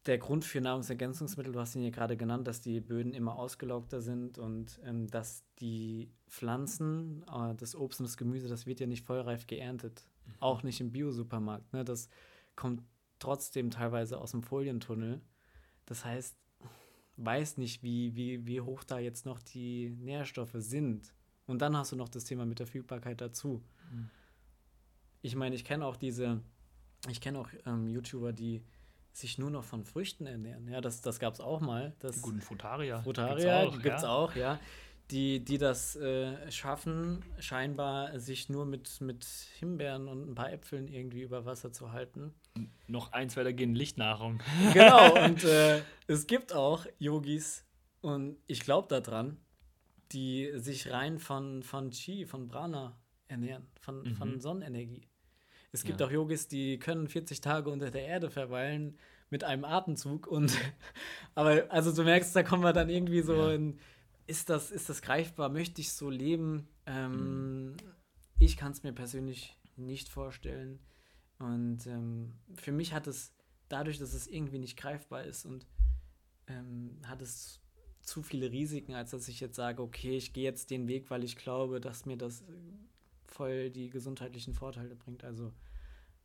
der Grund für Nahrungsergänzungsmittel, du hast ihn ja gerade genannt, dass die Böden immer ausgelaugter sind und ähm, dass die Pflanzen, äh, das Obst und das Gemüse, das wird ja nicht vollreif geerntet. Auch nicht im Biosupermarkt. Ne? Das kommt trotzdem teilweise aus dem Folientunnel. Das heißt, weiß nicht, wie, wie, wie hoch da jetzt noch die Nährstoffe sind. Und dann hast du noch das Thema mit der Verfügbarkeit dazu. Mhm. Ich meine, ich kenne auch diese, ich kenne auch ähm, YouTuber, die sich nur noch von Früchten ernähren. Ja, das, das gab es auch mal. Das Die guten Frutaria. Frutaria auch, gibt es ja. auch, ja. Die, die das äh, schaffen, scheinbar sich nur mit, mit Himbeeren und ein paar Äpfeln irgendwie über Wasser zu halten. Noch eins weiter gehen, Lichtnahrung. Genau, und äh, es gibt auch Yogis, und ich glaube daran, die sich rein von, von Chi, von Prana ernähren, von, Mhm. von Sonnenenergie. Es gibt Ja. auch Yogis, die können 40 Tage unter der Erde verweilen mit einem Atemzug und aber also du merkst, da kommen wir dann irgendwie so Ja. in, ist das, ist das greifbar? Möchte ich so leben? Ähm, ich kann es mir persönlich nicht vorstellen. Und ähm, für mich hat es, dadurch, dass es irgendwie nicht greifbar ist und ähm, hat es zu viele Risiken, als dass ich jetzt sage, okay, ich gehe jetzt den Weg, weil ich glaube, dass mir das voll die gesundheitlichen Vorteile bringt. Also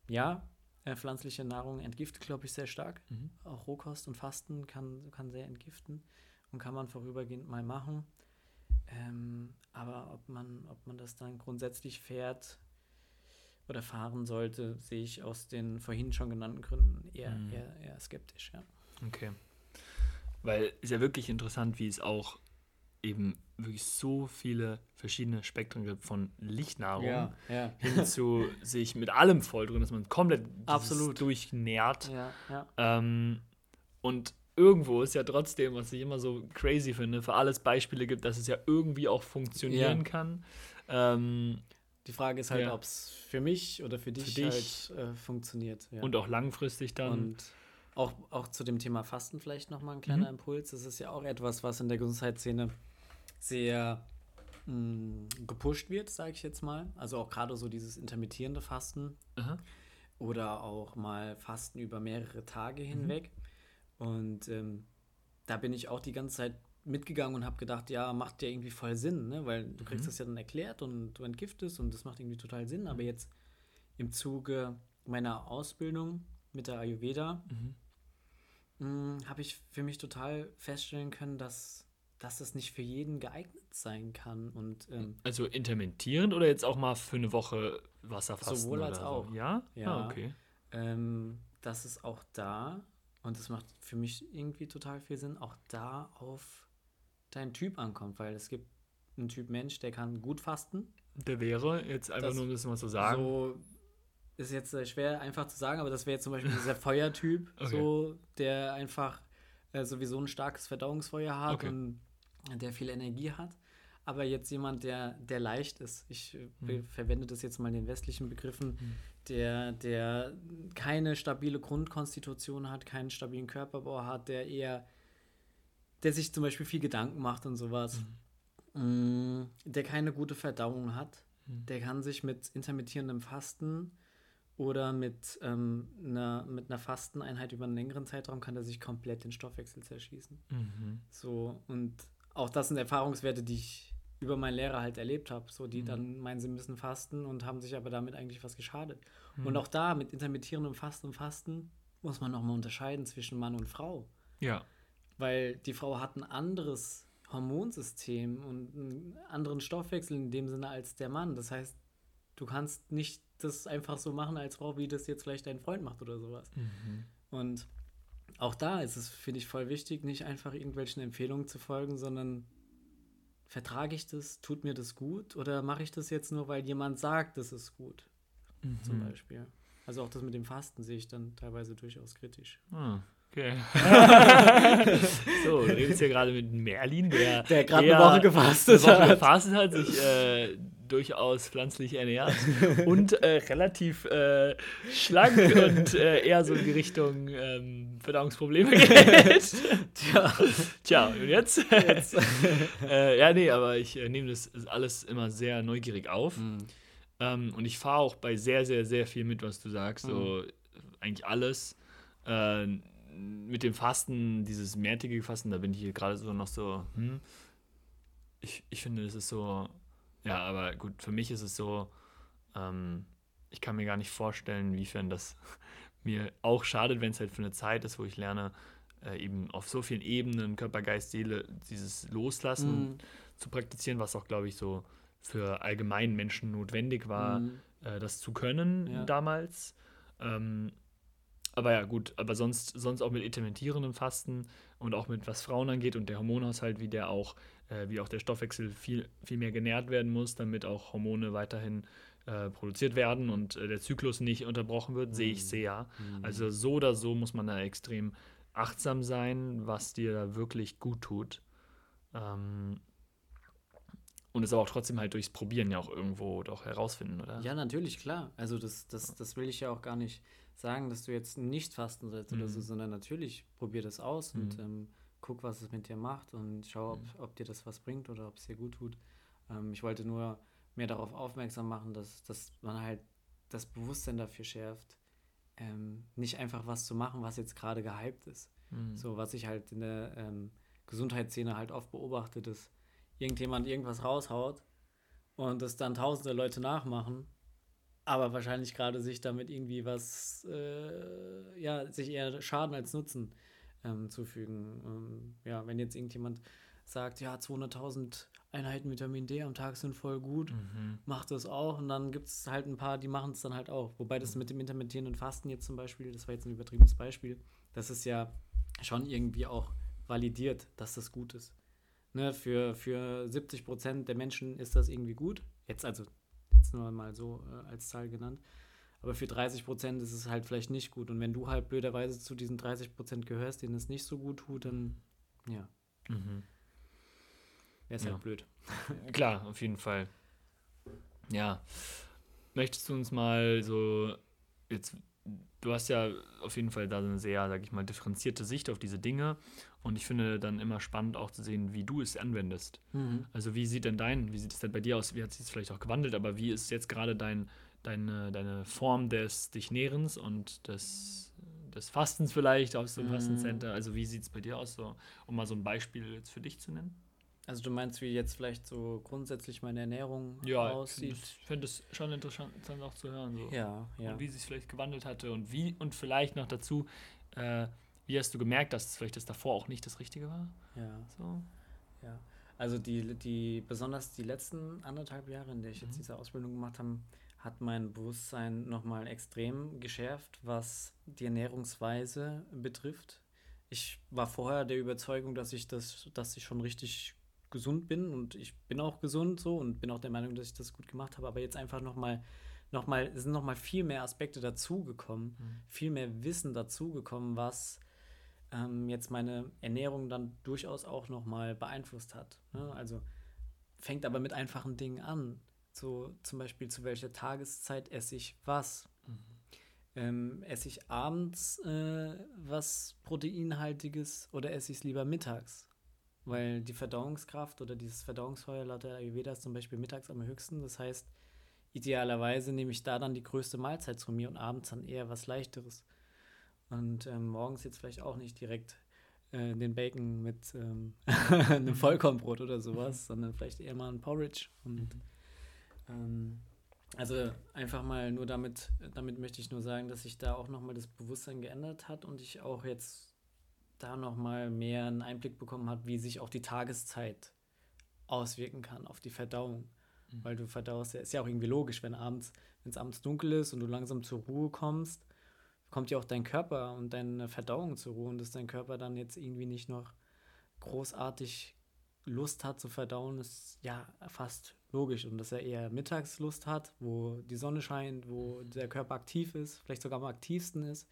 ja, äh, pflanzliche Nahrung entgiftet, glaube ich, sehr stark. Mhm. Auch Rohkost und Fasten kann, kann sehr entgiften und kann man vorübergehend mal machen. Ähm, aber ob man, ob man das dann grundsätzlich fährt oder fahren sollte, sehe ich aus den vorhin schon genannten Gründen eher, mhm. eher, eher skeptisch, ja. Okay. Weil es ja wirklich interessant, wie es auch eben wirklich so viele verschiedene Spektren gibt von Lichtnahrung ja, ja. hin zu sich mit allem voll drin, dass man komplett Absolut. durchnährt. Ja. Ähm, und irgendwo ist ja trotzdem, was ich immer so crazy finde, für alles Beispiele gibt, dass es ja irgendwie auch funktionieren kann. Ähm, die Frage ist halt, ja. ob es für mich oder für dich, für dich halt äh, funktioniert. Ja. Und auch langfristig dann. Und auch, auch zu dem Thema Fasten vielleicht nochmal ein kleiner mhm. Impuls. Das ist ja auch etwas, was in der Gesundheitsszene sehr mh, mm, gepusht wird, sage ich jetzt mal. Also auch gerade so dieses intermittierende Fasten Aha. oder auch mal Fasten über mehrere Tage mhm. hinweg. Und ähm, da bin ich auch die ganze Zeit mitgegangen und habe gedacht, ja, macht ja irgendwie voll Sinn, ne? weil du kriegst mhm. das ja dann erklärt und du entgiftest und das macht irgendwie total Sinn. Aber jetzt im Zuge meiner Ausbildung mit der Ayurveda mhm. Mm, habe ich für mich total feststellen können, dass dass das nicht für jeden geeignet sein kann. Und, ähm, also intermittierend oder jetzt auch mal für eine Woche Wasserfasten? Sowohl als so? auch. Ja? Ja, ah, okay. Ähm, das ist auch da, und das macht für mich irgendwie total viel Sinn, auch da auf deinen Typ ankommt, weil es gibt einen Typ Mensch, der kann gut fasten. Der wäre, jetzt einfach das nur um das mal zu sagen. So ist jetzt schwer einfach zu sagen, aber das wäre jetzt zum Beispiel dieser Feuertyp, okay. so, der einfach äh, sowieso ein starkes Verdauungsfeuer hat okay. und der viel Energie hat. Aber jetzt jemand, der, der leicht ist, ich äh, mhm. verwende das jetzt mal in den westlichen Begriffen, mhm. der, der keine stabile Grundkonstitution hat, keinen stabilen Körperbau hat, der eher, der sich zum Beispiel viel Gedanken macht und sowas, mhm. Mm, der keine gute Verdauung hat, mhm. der kann sich mit intermittierendem Fasten oder mit, ähm, einer, mit einer Fasteneinheit über einen längeren Zeitraum kann er sich komplett den Stoffwechsel zerschießen. Mhm. So, und auch das sind Erfahrungswerte, die ich über meinen Lehrer halt erlebt habe. So, die mhm. dann meinen, sie müssen fasten und haben sich aber damit eigentlich was geschadet. Mhm. Und auch da mit intermittierendem Fasten und Fasten muss man nochmal unterscheiden zwischen Mann und Frau. Ja. Weil die Frau hat ein anderes Hormonsystem und einen anderen Stoffwechsel in dem Sinne als der Mann. Das heißt, du kannst nicht das einfach so machen als Frau, wie das jetzt vielleicht dein Freund macht oder sowas. Mhm. Und auch da ist es, finde ich, voll wichtig, nicht einfach irgendwelchen Empfehlungen zu folgen, sondern vertrage ich das, tut mir das gut oder mache ich das jetzt nur, weil jemand sagt, das ist gut, mhm. zum Beispiel. Also auch das mit dem Fasten sehe ich dann teilweise durchaus kritisch. Ah, okay. so, du redest ja gerade mit Merlin, der, der gerade eine Woche gefastet eine Woche hat. gefastet hat, sich äh, durchaus pflanzlich ernährt und äh, relativ äh, schlank und äh, eher so in die Richtung ähm, Verdauungsprobleme geht. Tja. Tja, und jetzt? jetzt. Äh, ja, nee, aber ich äh, nehme das alles immer sehr neugierig auf. Mhm. Ähm, und ich fahre auch bei sehr, sehr, sehr viel mit, was du sagst. Mhm. So eigentlich alles. Äh, mit dem Fasten, dieses mehrtägige Fasten, da bin ich hier gerade so noch so, hm, ich, ich finde, das ist so ja, aber gut, für mich ist es so, ähm, ich kann mir gar nicht vorstellen, inwiefern das mir auch schadet, wenn es halt für eine Zeit ist, wo ich lerne, äh, eben auf so vielen Ebenen, Körper, Geist, Seele, dieses Loslassen mhm. zu praktizieren, was auch, glaube ich, so für allgemeinen Menschen notwendig war, mhm. äh, das zu können ja. damals. Ähm, aber ja, gut, aber sonst, sonst auch mit intermittierendem Fasten und auch mit was Frauen angeht und der Hormonhaushalt, wie der auch äh, wie auch der Stoffwechsel viel, viel mehr genährt werden muss, damit auch Hormone weiterhin äh, produziert werden und äh, der Zyklus nicht unterbrochen wird, mhm. sehe ich mhm. sehr. Mhm. Also so oder so muss man da extrem achtsam sein, was dir da wirklich gut tut. Ähm, und es aber auch trotzdem halt durchs Probieren ja auch irgendwo doch herausfinden, oder? Ja, natürlich, klar. Also das, das, das will ich ja auch gar nicht sagen, dass du jetzt nicht fasten sollst mhm. oder so, sondern natürlich probier das aus mhm. und ähm, guck, was es mit dir macht und schau, ob, mhm. ob dir das was bringt oder ob es dir gut tut. Ähm, ich wollte nur mehr darauf aufmerksam machen, dass, dass man halt das Bewusstsein dafür schärft, ähm, nicht einfach was zu machen, was jetzt gerade gehypt ist. Mhm. So, was ich halt in der ähm, Gesundheitsszene halt oft beobachte, dass irgendjemand irgendwas raushaut und das dann tausende Leute nachmachen, aber wahrscheinlich gerade sich damit irgendwie was, äh, ja, sich eher Schaden als Nutzen ähm, zufügen. Ähm, ja, wenn jetzt irgendjemand sagt, ja, 200.000 Einheiten Vitamin D am Tag sind voll gut, mhm. macht das auch. Und dann gibt es halt ein paar, die machen es dann halt auch. Wobei das mhm. mit dem intermittierenden Fasten jetzt zum Beispiel, das war jetzt ein übertriebenes Beispiel, das ist ja schon irgendwie auch validiert, dass das gut ist. Ne, für, für 70 Prozent der Menschen ist das irgendwie gut. Jetzt also, jetzt nur mal so äh, als Zahl genannt. Aber für 30 Prozent ist es halt vielleicht nicht gut. Und wenn du halt blöderweise zu diesen 30 Prozent gehörst, denen es nicht so gut tut, dann ja. Mhm. Wäre es ja. halt blöd. Klar, auf jeden Fall. Ja. Möchtest du uns mal so jetzt du hast ja auf jeden Fall da eine sehr, sag ich mal, differenzierte Sicht auf diese Dinge. Und ich finde dann immer spannend auch zu sehen, wie du es anwendest. Mhm. Also wie sieht denn dein, wie sieht es denn bei dir aus? Wie hat sich das vielleicht auch gewandelt, aber wie ist jetzt gerade dein, deine, deine Form des dich Nährens und des, des Fastens vielleicht aus dem mhm. Fastencenter? Also wie sieht es bei dir aus, so, um mal so ein Beispiel jetzt für dich zu nennen? Also du meinst, wie jetzt vielleicht so grundsätzlich meine Ernährung ja, aussieht? Ich finde es schon interessant dann auch zu hören. So. Ja, ja. Und wie sich vielleicht gewandelt hatte und wie und vielleicht noch dazu, äh, wie hast du gemerkt, dass es vielleicht das davor auch nicht das Richtige war? Ja. So. Ja. Also die, die, besonders die letzten anderthalb Jahre, in der ich mhm. jetzt diese Ausbildung gemacht habe, hat mein Bewusstsein nochmal extrem geschärft, was die Ernährungsweise betrifft. Ich war vorher der Überzeugung, dass ich das, dass ich schon richtig gesund bin und ich bin auch gesund so und bin auch der Meinung, dass ich das gut gemacht habe, aber jetzt einfach nochmal noch mal, es sind nochmal viel mehr Aspekte dazugekommen, mhm. viel mehr Wissen dazugekommen, was ähm, jetzt meine Ernährung dann durchaus auch nochmal beeinflusst hat. Ne? Also fängt aber mit einfachen Dingen an. So zum Beispiel, zu welcher Tageszeit esse ich was? Mhm. Ähm, esse ich abends äh, was Proteinhaltiges oder esse ich es lieber mittags? Weil die Verdauungskraft oder dieses Verdauungsfeuer laut der Ayurveda ist zum Beispiel mittags am höchsten. Das heißt, idealerweise nehme ich da dann die größte Mahlzeit zu mir und abends dann eher was Leichteres. Und ähm, morgens jetzt vielleicht auch nicht direkt äh, den Bacon mit ähm, einem Vollkornbrot oder sowas, sondern vielleicht eher mal ein Porridge. Und mhm. ähm, also einfach mal nur damit, damit möchte ich nur sagen, dass sich da auch nochmal das Bewusstsein geändert hat und ich auch jetzt da nochmal mehr einen Einblick bekommen hat, wie sich auch die Tageszeit auswirken kann auf die Verdauung. Mhm. Weil du verdaust, ja, ist ja auch irgendwie logisch, wenn abends, wenn es abends dunkel ist und du langsam zur Ruhe kommst, kommt ja auch dein Körper und deine Verdauung zur Ruhe und dass dein Körper dann jetzt irgendwie nicht noch großartig Lust hat zu verdauen, ist ja fast logisch. Und dass er eher Mittagslust hat, wo die Sonne scheint, wo der Körper aktiv ist, vielleicht sogar am aktivsten ist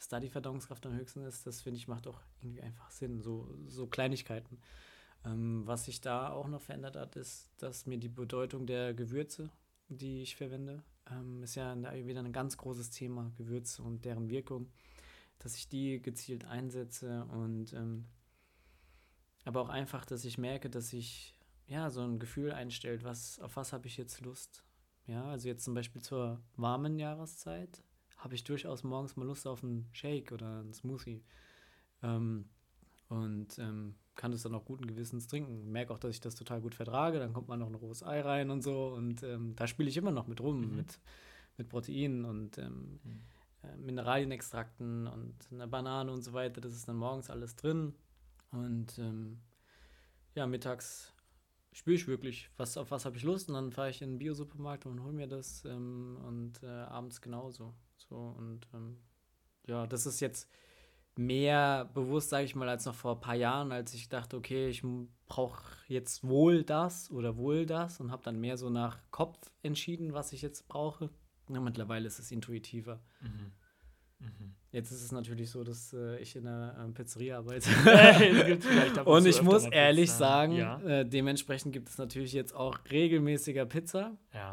dass da die Verdauungskraft am höchsten ist, das finde ich macht auch irgendwie einfach Sinn, so, so Kleinigkeiten. Ähm, was sich da auch noch verändert hat, ist, dass mir die Bedeutung der Gewürze, die ich verwende, ähm, ist ja in der Ayurveda ein ganz großes Thema, Gewürze und deren Wirkung, dass ich die gezielt einsetze und ähm, aber auch einfach, dass ich merke, dass ich ja so ein Gefühl einstellt, was, auf was habe ich jetzt Lust. Ja, also jetzt zum Beispiel zur warmen Jahreszeit habe ich durchaus morgens mal Lust auf einen Shake oder einen Smoothie. Ähm, und ähm, kann das dann auch guten Gewissens trinken. Merke auch, dass ich das total gut vertrage. Dann kommt mal noch ein rohes Ei rein und so. Und ähm, da spiele ich immer noch mit rum, mhm. mit, mit Proteinen und ähm, mhm. äh, Mineralienextrakten und einer Banane und so weiter. Das ist dann morgens alles drin. Und ähm, ja, mittags spüre ich wirklich, was, auf was habe ich Lust. Und dann fahre ich in den Biosupermarkt und hole mir das. Ähm, und äh, abends genauso. So, und ähm, ja, das ist jetzt mehr bewusst, sage ich mal, als noch vor ein paar Jahren, als ich dachte, okay, ich brauche jetzt wohl das oder wohl das und habe dann mehr so nach Kopf entschieden, was ich jetzt brauche. Ja, mittlerweile ist es intuitiver. Mhm. Mhm. Jetzt ist es natürlich so, dass äh, ich in einer äh, Pizzeria arbeite. und ich muss ehrlich Pizza. sagen, ja. äh, dementsprechend gibt es natürlich jetzt auch regelmäßiger Pizza. Ja.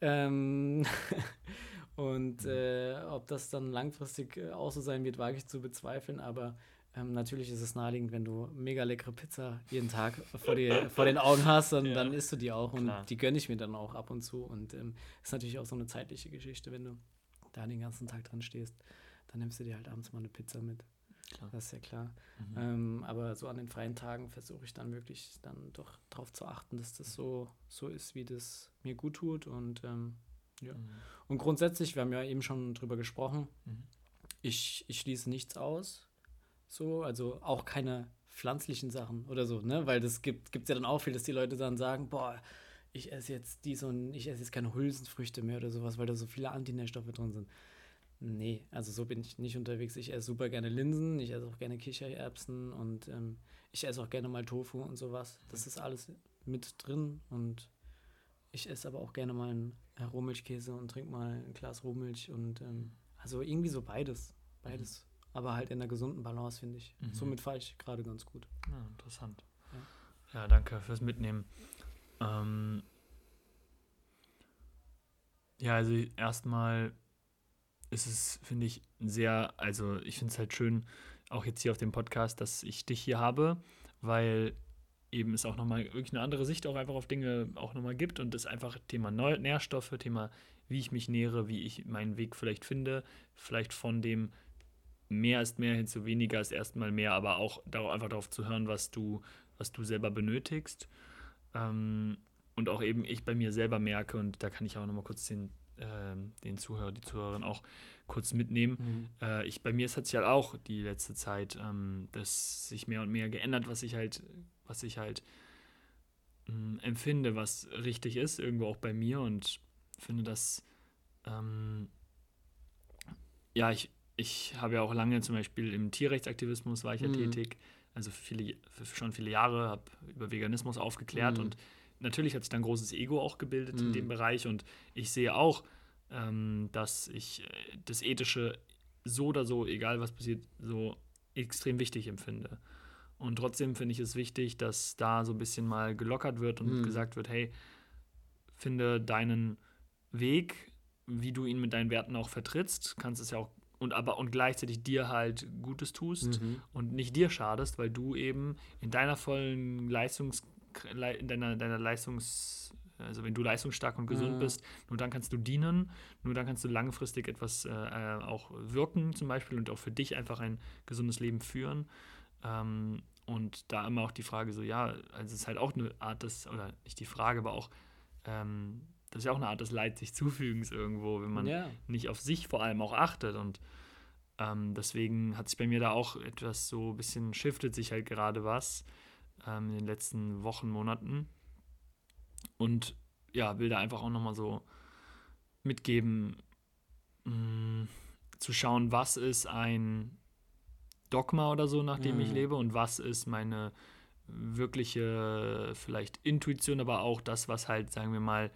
Ähm, Und mhm. äh, ob das dann langfristig äh, auch so sein wird, wage ich zu bezweifeln. Aber Ähm, natürlich ist es naheliegend, wenn du mega leckere Pizza jeden Tag vor, dir, vor den Augen hast, dann, ja. dann isst du die auch und Klar. die gönne ich mir dann auch ab und zu. Und ähm, ist natürlich auch so eine zeitliche Geschichte, wenn du da den ganzen Tag dran stehst, dann nimmst du dir halt abends mal eine Pizza mit. Klar. Das ist ja klar. Mhm. Ähm, aber so an den freien Tagen versuche ich dann wirklich dann doch darauf zu achten, dass das so, so ist, wie das mir gut tut. Und ähm, ja. Mhm. Und grundsätzlich, wir haben ja eben schon drüber gesprochen, mhm. ich, ich schließe nichts aus. So, also auch keine pflanzlichen Sachen oder so, ne? Weil das gibt es ja dann auch viel, dass die Leute dann sagen, boah, ich esse jetzt dies und ich esse jetzt keine Hülsenfrüchte mehr oder sowas, weil da so viele Antinährstoffe drin sind. Nee, also so bin ich nicht unterwegs. Ich esse super gerne Linsen, ich esse auch gerne Kichererbsen und ähm, ich esse auch gerne mal Tofu und sowas. Das ist alles mit drin und ich esse aber auch gerne mal einen Rohmilchkäse und trinke mal ein Glas Rohmilch und ähm, also irgendwie so beides. Beides. Mhm. Aber halt in einer gesunden Balance, finde ich. Mhm. Somit fahre ich gerade ganz gut. Ja, interessant. Ja, ja danke fürs Mitnehmen. Ähm, ja, also erstmal ist es, finde ich, sehr, also ich finde es halt schön, auch jetzt hier auf dem Podcast, dass ich dich hier habe, weil eben es auch nochmal wirklich eine andere Sicht auch einfach auf Dinge auch nochmal gibt und es einfach Thema Nährstoffe, Thema, wie ich mich nähere, wie ich meinen Weg vielleicht finde, vielleicht von dem mehr ist mehr hin zu weniger ist erstmal mehr, aber auch darauf, einfach darauf zu hören, was du, was du selber benötigst. Ähm, und auch eben ich bei mir selber merke, und da kann ich auch nochmal kurz den, äh, den Zuhörer, die Zuhörerin auch kurz mitnehmen. Mhm. Äh, ich, bei mir ist hat sich halt auch die letzte Zeit ähm, das sich mehr und mehr geändert, was ich halt, was ich halt äh, empfinde, was richtig ist, irgendwo auch bei mir und finde, dass ähm, ja, ich, ich habe ja auch lange zum Beispiel im Tierrechtsaktivismus war ich ja mhm. tätig, also viele, schon viele Jahre, habe über Veganismus aufgeklärt mhm. und natürlich hat sich dann ein großes Ego auch gebildet mhm. in dem Bereich und ich sehe auch, ähm, dass ich äh, das Ethische so oder so, egal was passiert, so extrem wichtig empfinde. Und trotzdem finde ich es wichtig, dass da so ein bisschen mal gelockert wird und mhm. gesagt wird, hey, finde deinen Weg, wie du ihn mit deinen Werten auch vertrittst, kannst es ja auch und aber und gleichzeitig dir halt Gutes tust mhm. und nicht dir schadest, weil du eben in deiner vollen Leistungs in deiner, deiner Leistungs also wenn du leistungsstark und gesund mhm. bist, nur dann kannst du dienen, nur dann kannst du langfristig etwas äh, auch wirken zum Beispiel und auch für dich einfach ein gesundes Leben führen. Ähm, und da immer auch die Frage so, ja, also es ist halt auch eine Art des, oder nicht die Frage, aber auch, ähm, das ist ja auch eine Art des Leid sich zufügens irgendwo, wenn man ja. nicht auf sich vor allem auch achtet und ähm, deswegen hat sich bei mir da auch etwas so ein bisschen shiftet sich halt gerade was ähm, in den letzten Wochen, Monaten. Und ja, will da einfach auch nochmal so mitgeben, mh, mm, zu schauen, was ist ein Dogma oder so, nach dem mhm. ich lebe und was ist meine wirkliche vielleicht Intuition, aber auch das, was halt, sagen wir mal,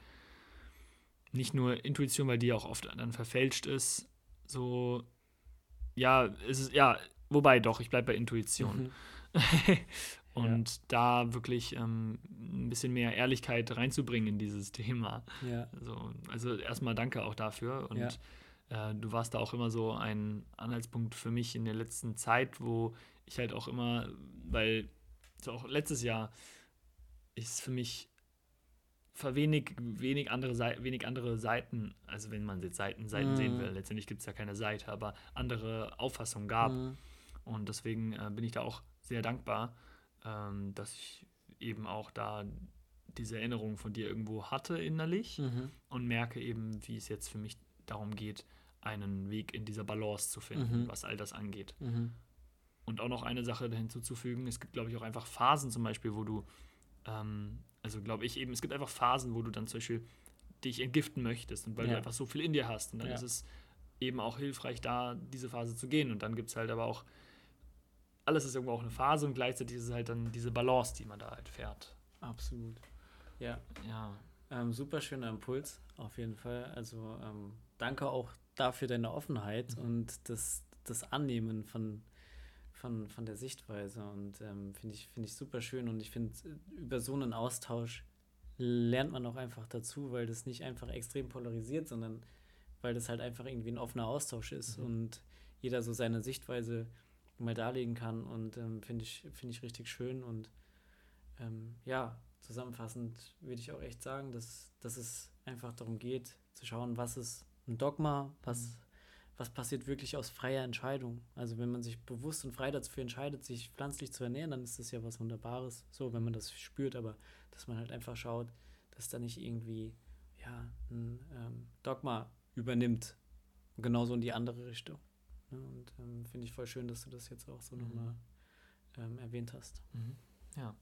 nicht nur Intuition, weil die auch oft dann verfälscht ist, so, ja, es ist, ja, wobei doch, ich bleibe bei Intuition. Mhm. Und ja. da wirklich ähm, ein bisschen mehr Ehrlichkeit reinzubringen in dieses Thema. Ja. Also, also erstmal danke auch dafür. Und ja. Äh, du warst da auch immer so ein Anhaltspunkt für mich in der letzten Zeit, wo ich halt auch immer, weil so auch letztes Jahr ist für mich wenig, wenig, andere, wenig andere Seiten, also wenn man jetzt Seiten, Seiten mhm. sehen will, letztendlich gibt es ja keine Seite, aber andere Auffassungen gab. Mhm. Und deswegen äh, bin ich da auch sehr dankbar ähm, dass ich eben auch da diese Erinnerung von dir irgendwo hatte innerlich mhm. und merke eben, wie es jetzt für mich darum geht, einen Weg in dieser Balance zu finden, mhm. was all das angeht. Mhm. Und auch noch eine Sache hinzuzufügen, es gibt, glaube ich, auch einfach Phasen zum Beispiel, wo du, ähm, also glaube ich eben, es gibt einfach Phasen, wo du dann zum Beispiel dich entgiften möchtest und weil ja. du einfach so viel in dir hast. Und dann ja. ist es eben auch hilfreich, da diese Phase zu gehen. Und dann gibt es halt aber auch alles ist irgendwo auch eine Phase und gleichzeitig ist es halt dann diese Balance, die man da halt fährt. Absolut. Ja. Ja. Ähm, super schöner Impuls, auf jeden Fall. Also ähm, danke auch dafür deine Offenheit mhm. und das, das Annehmen von, von, von der Sichtweise. Und ähm, finde ich, find ich super schön. Und ich finde, über so einen Austausch lernt man auch einfach dazu, weil das nicht einfach extrem polarisiert, sondern weil das halt einfach irgendwie ein offener Austausch ist mhm. und jeder so seine Sichtweise mal darlegen kann. Und ähm, finde ich, find ich richtig schön. Und ähm, ja, zusammenfassend würde ich auch echt sagen, dass, dass es einfach darum geht, zu schauen, was ist ein Dogma, was, mhm. was passiert wirklich aus freier Entscheidung. Also wenn man sich bewusst und frei dafür entscheidet, sich pflanzlich zu ernähren, dann ist das ja was Wunderbares, so wenn man das spürt, aber dass man halt einfach schaut, dass da nicht irgendwie ja, ein ähm, Dogma übernimmt. Genauso in die andere Richtung. Ne? Und ähm, finde ich voll schön, dass du das jetzt auch so mhm. nochmal ähm, erwähnt hast. Mhm. Ja.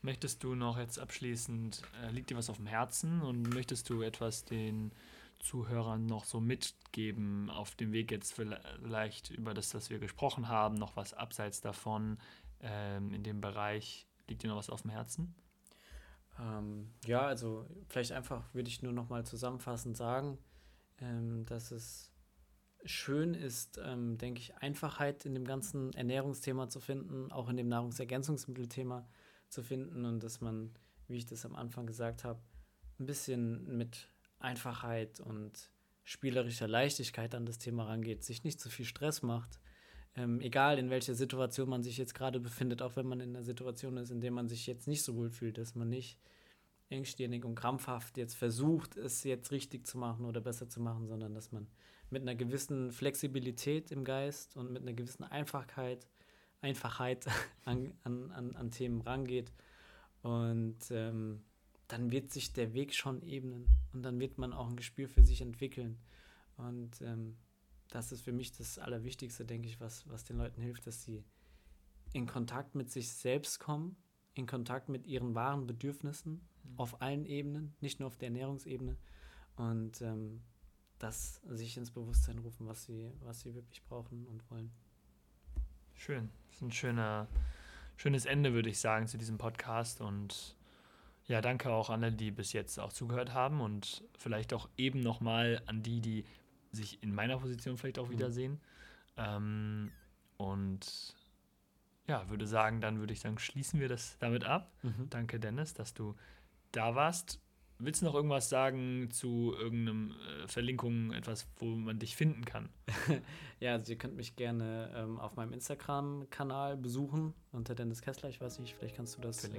Möchtest du noch jetzt abschließend, äh, liegt dir was auf dem Herzen und möchtest du etwas den Zuhörern noch so mitgeben auf dem Weg jetzt vielleicht über das, was wir gesprochen haben, noch was abseits davon ähm, in dem Bereich? Liegt dir noch was auf dem Herzen? Ähm, ja, also vielleicht einfach würde ich nur noch mal zusammenfassend sagen, ähm, dass es schön ist, ähm, denke ich, Einfachheit in dem ganzen Ernährungsthema zu finden, auch in dem Nahrungsergänzungsmittelthema zu finden und dass man, wie ich das am Anfang gesagt habe, ein bisschen mit Einfachheit und spielerischer Leichtigkeit an das Thema rangeht, sich nicht zu viel Stress macht, ähm, egal in welcher Situation man sich jetzt gerade befindet, auch wenn man in einer Situation ist, in der man sich jetzt nicht so wohl fühlt, dass man nicht engstirnig und krampfhaft jetzt versucht, es jetzt richtig zu machen oder besser zu machen, sondern dass man mit einer gewissen Flexibilität im Geist und mit einer gewissen Einfachheit Einfachheit an, an, an, an Themen rangeht. Und ähm, dann wird sich der Weg schon ebnen und dann wird man auch ein Gespür für sich entwickeln. Und ähm, das ist für mich das Allerwichtigste, denke ich, was, was den Leuten hilft, dass sie in Kontakt mit sich selbst kommen, in Kontakt mit ihren wahren Bedürfnissen mhm. auf allen Ebenen, nicht nur auf der Ernährungsebene. Und ähm, das sich ins Bewusstsein rufen, was sie, was sie wirklich brauchen und wollen. Schön. Das ist ein schöner, schönes Ende, würde ich sagen, zu diesem Podcast. Und ja, danke auch an alle, die bis jetzt auch zugehört haben und vielleicht auch eben nochmal an die, die sich in meiner Position vielleicht auch mhm. wiedersehen. Ähm, und ja, würde sagen, dann würde ich sagen, schließen wir das damit ab. Mhm. Danke, Dennis, dass du da warst. Willst du noch irgendwas sagen zu irgendeinem äh, Verlinkung, etwas, wo man dich finden kann? ja, also ihr könnt mich gerne ähm, auf meinem Instagram-Kanal besuchen unter Dennis Kessler. Ich weiß nicht, vielleicht kannst du das äh,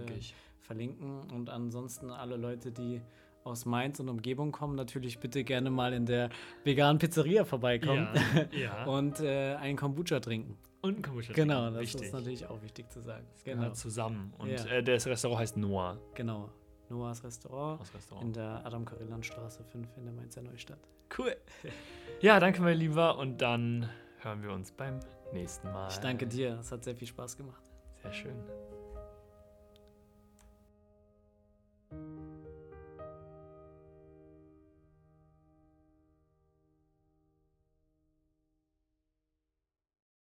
verlinken. Und ansonsten alle Leute, die aus Mainz und Umgebung kommen, natürlich bitte gerne mal in der veganen Pizzeria vorbeikommen ja, ja. und äh, einen Kombucha trinken. Und einen Kombucha trinken. Genau, das wichtig. ist natürlich auch wichtig zu sagen. Genau. zusammen. Und ja. äh, das Restaurant heißt Noah. Genau. Noahs Restaurant, Restaurant. in der Adam Karillan Straße 5 in der Mainzer Neustadt. Cool. Ja, danke, mein Lieber. Und dann hören wir uns beim nächsten Mal. Ich danke dir. Es hat sehr viel Spaß gemacht. Sehr schön.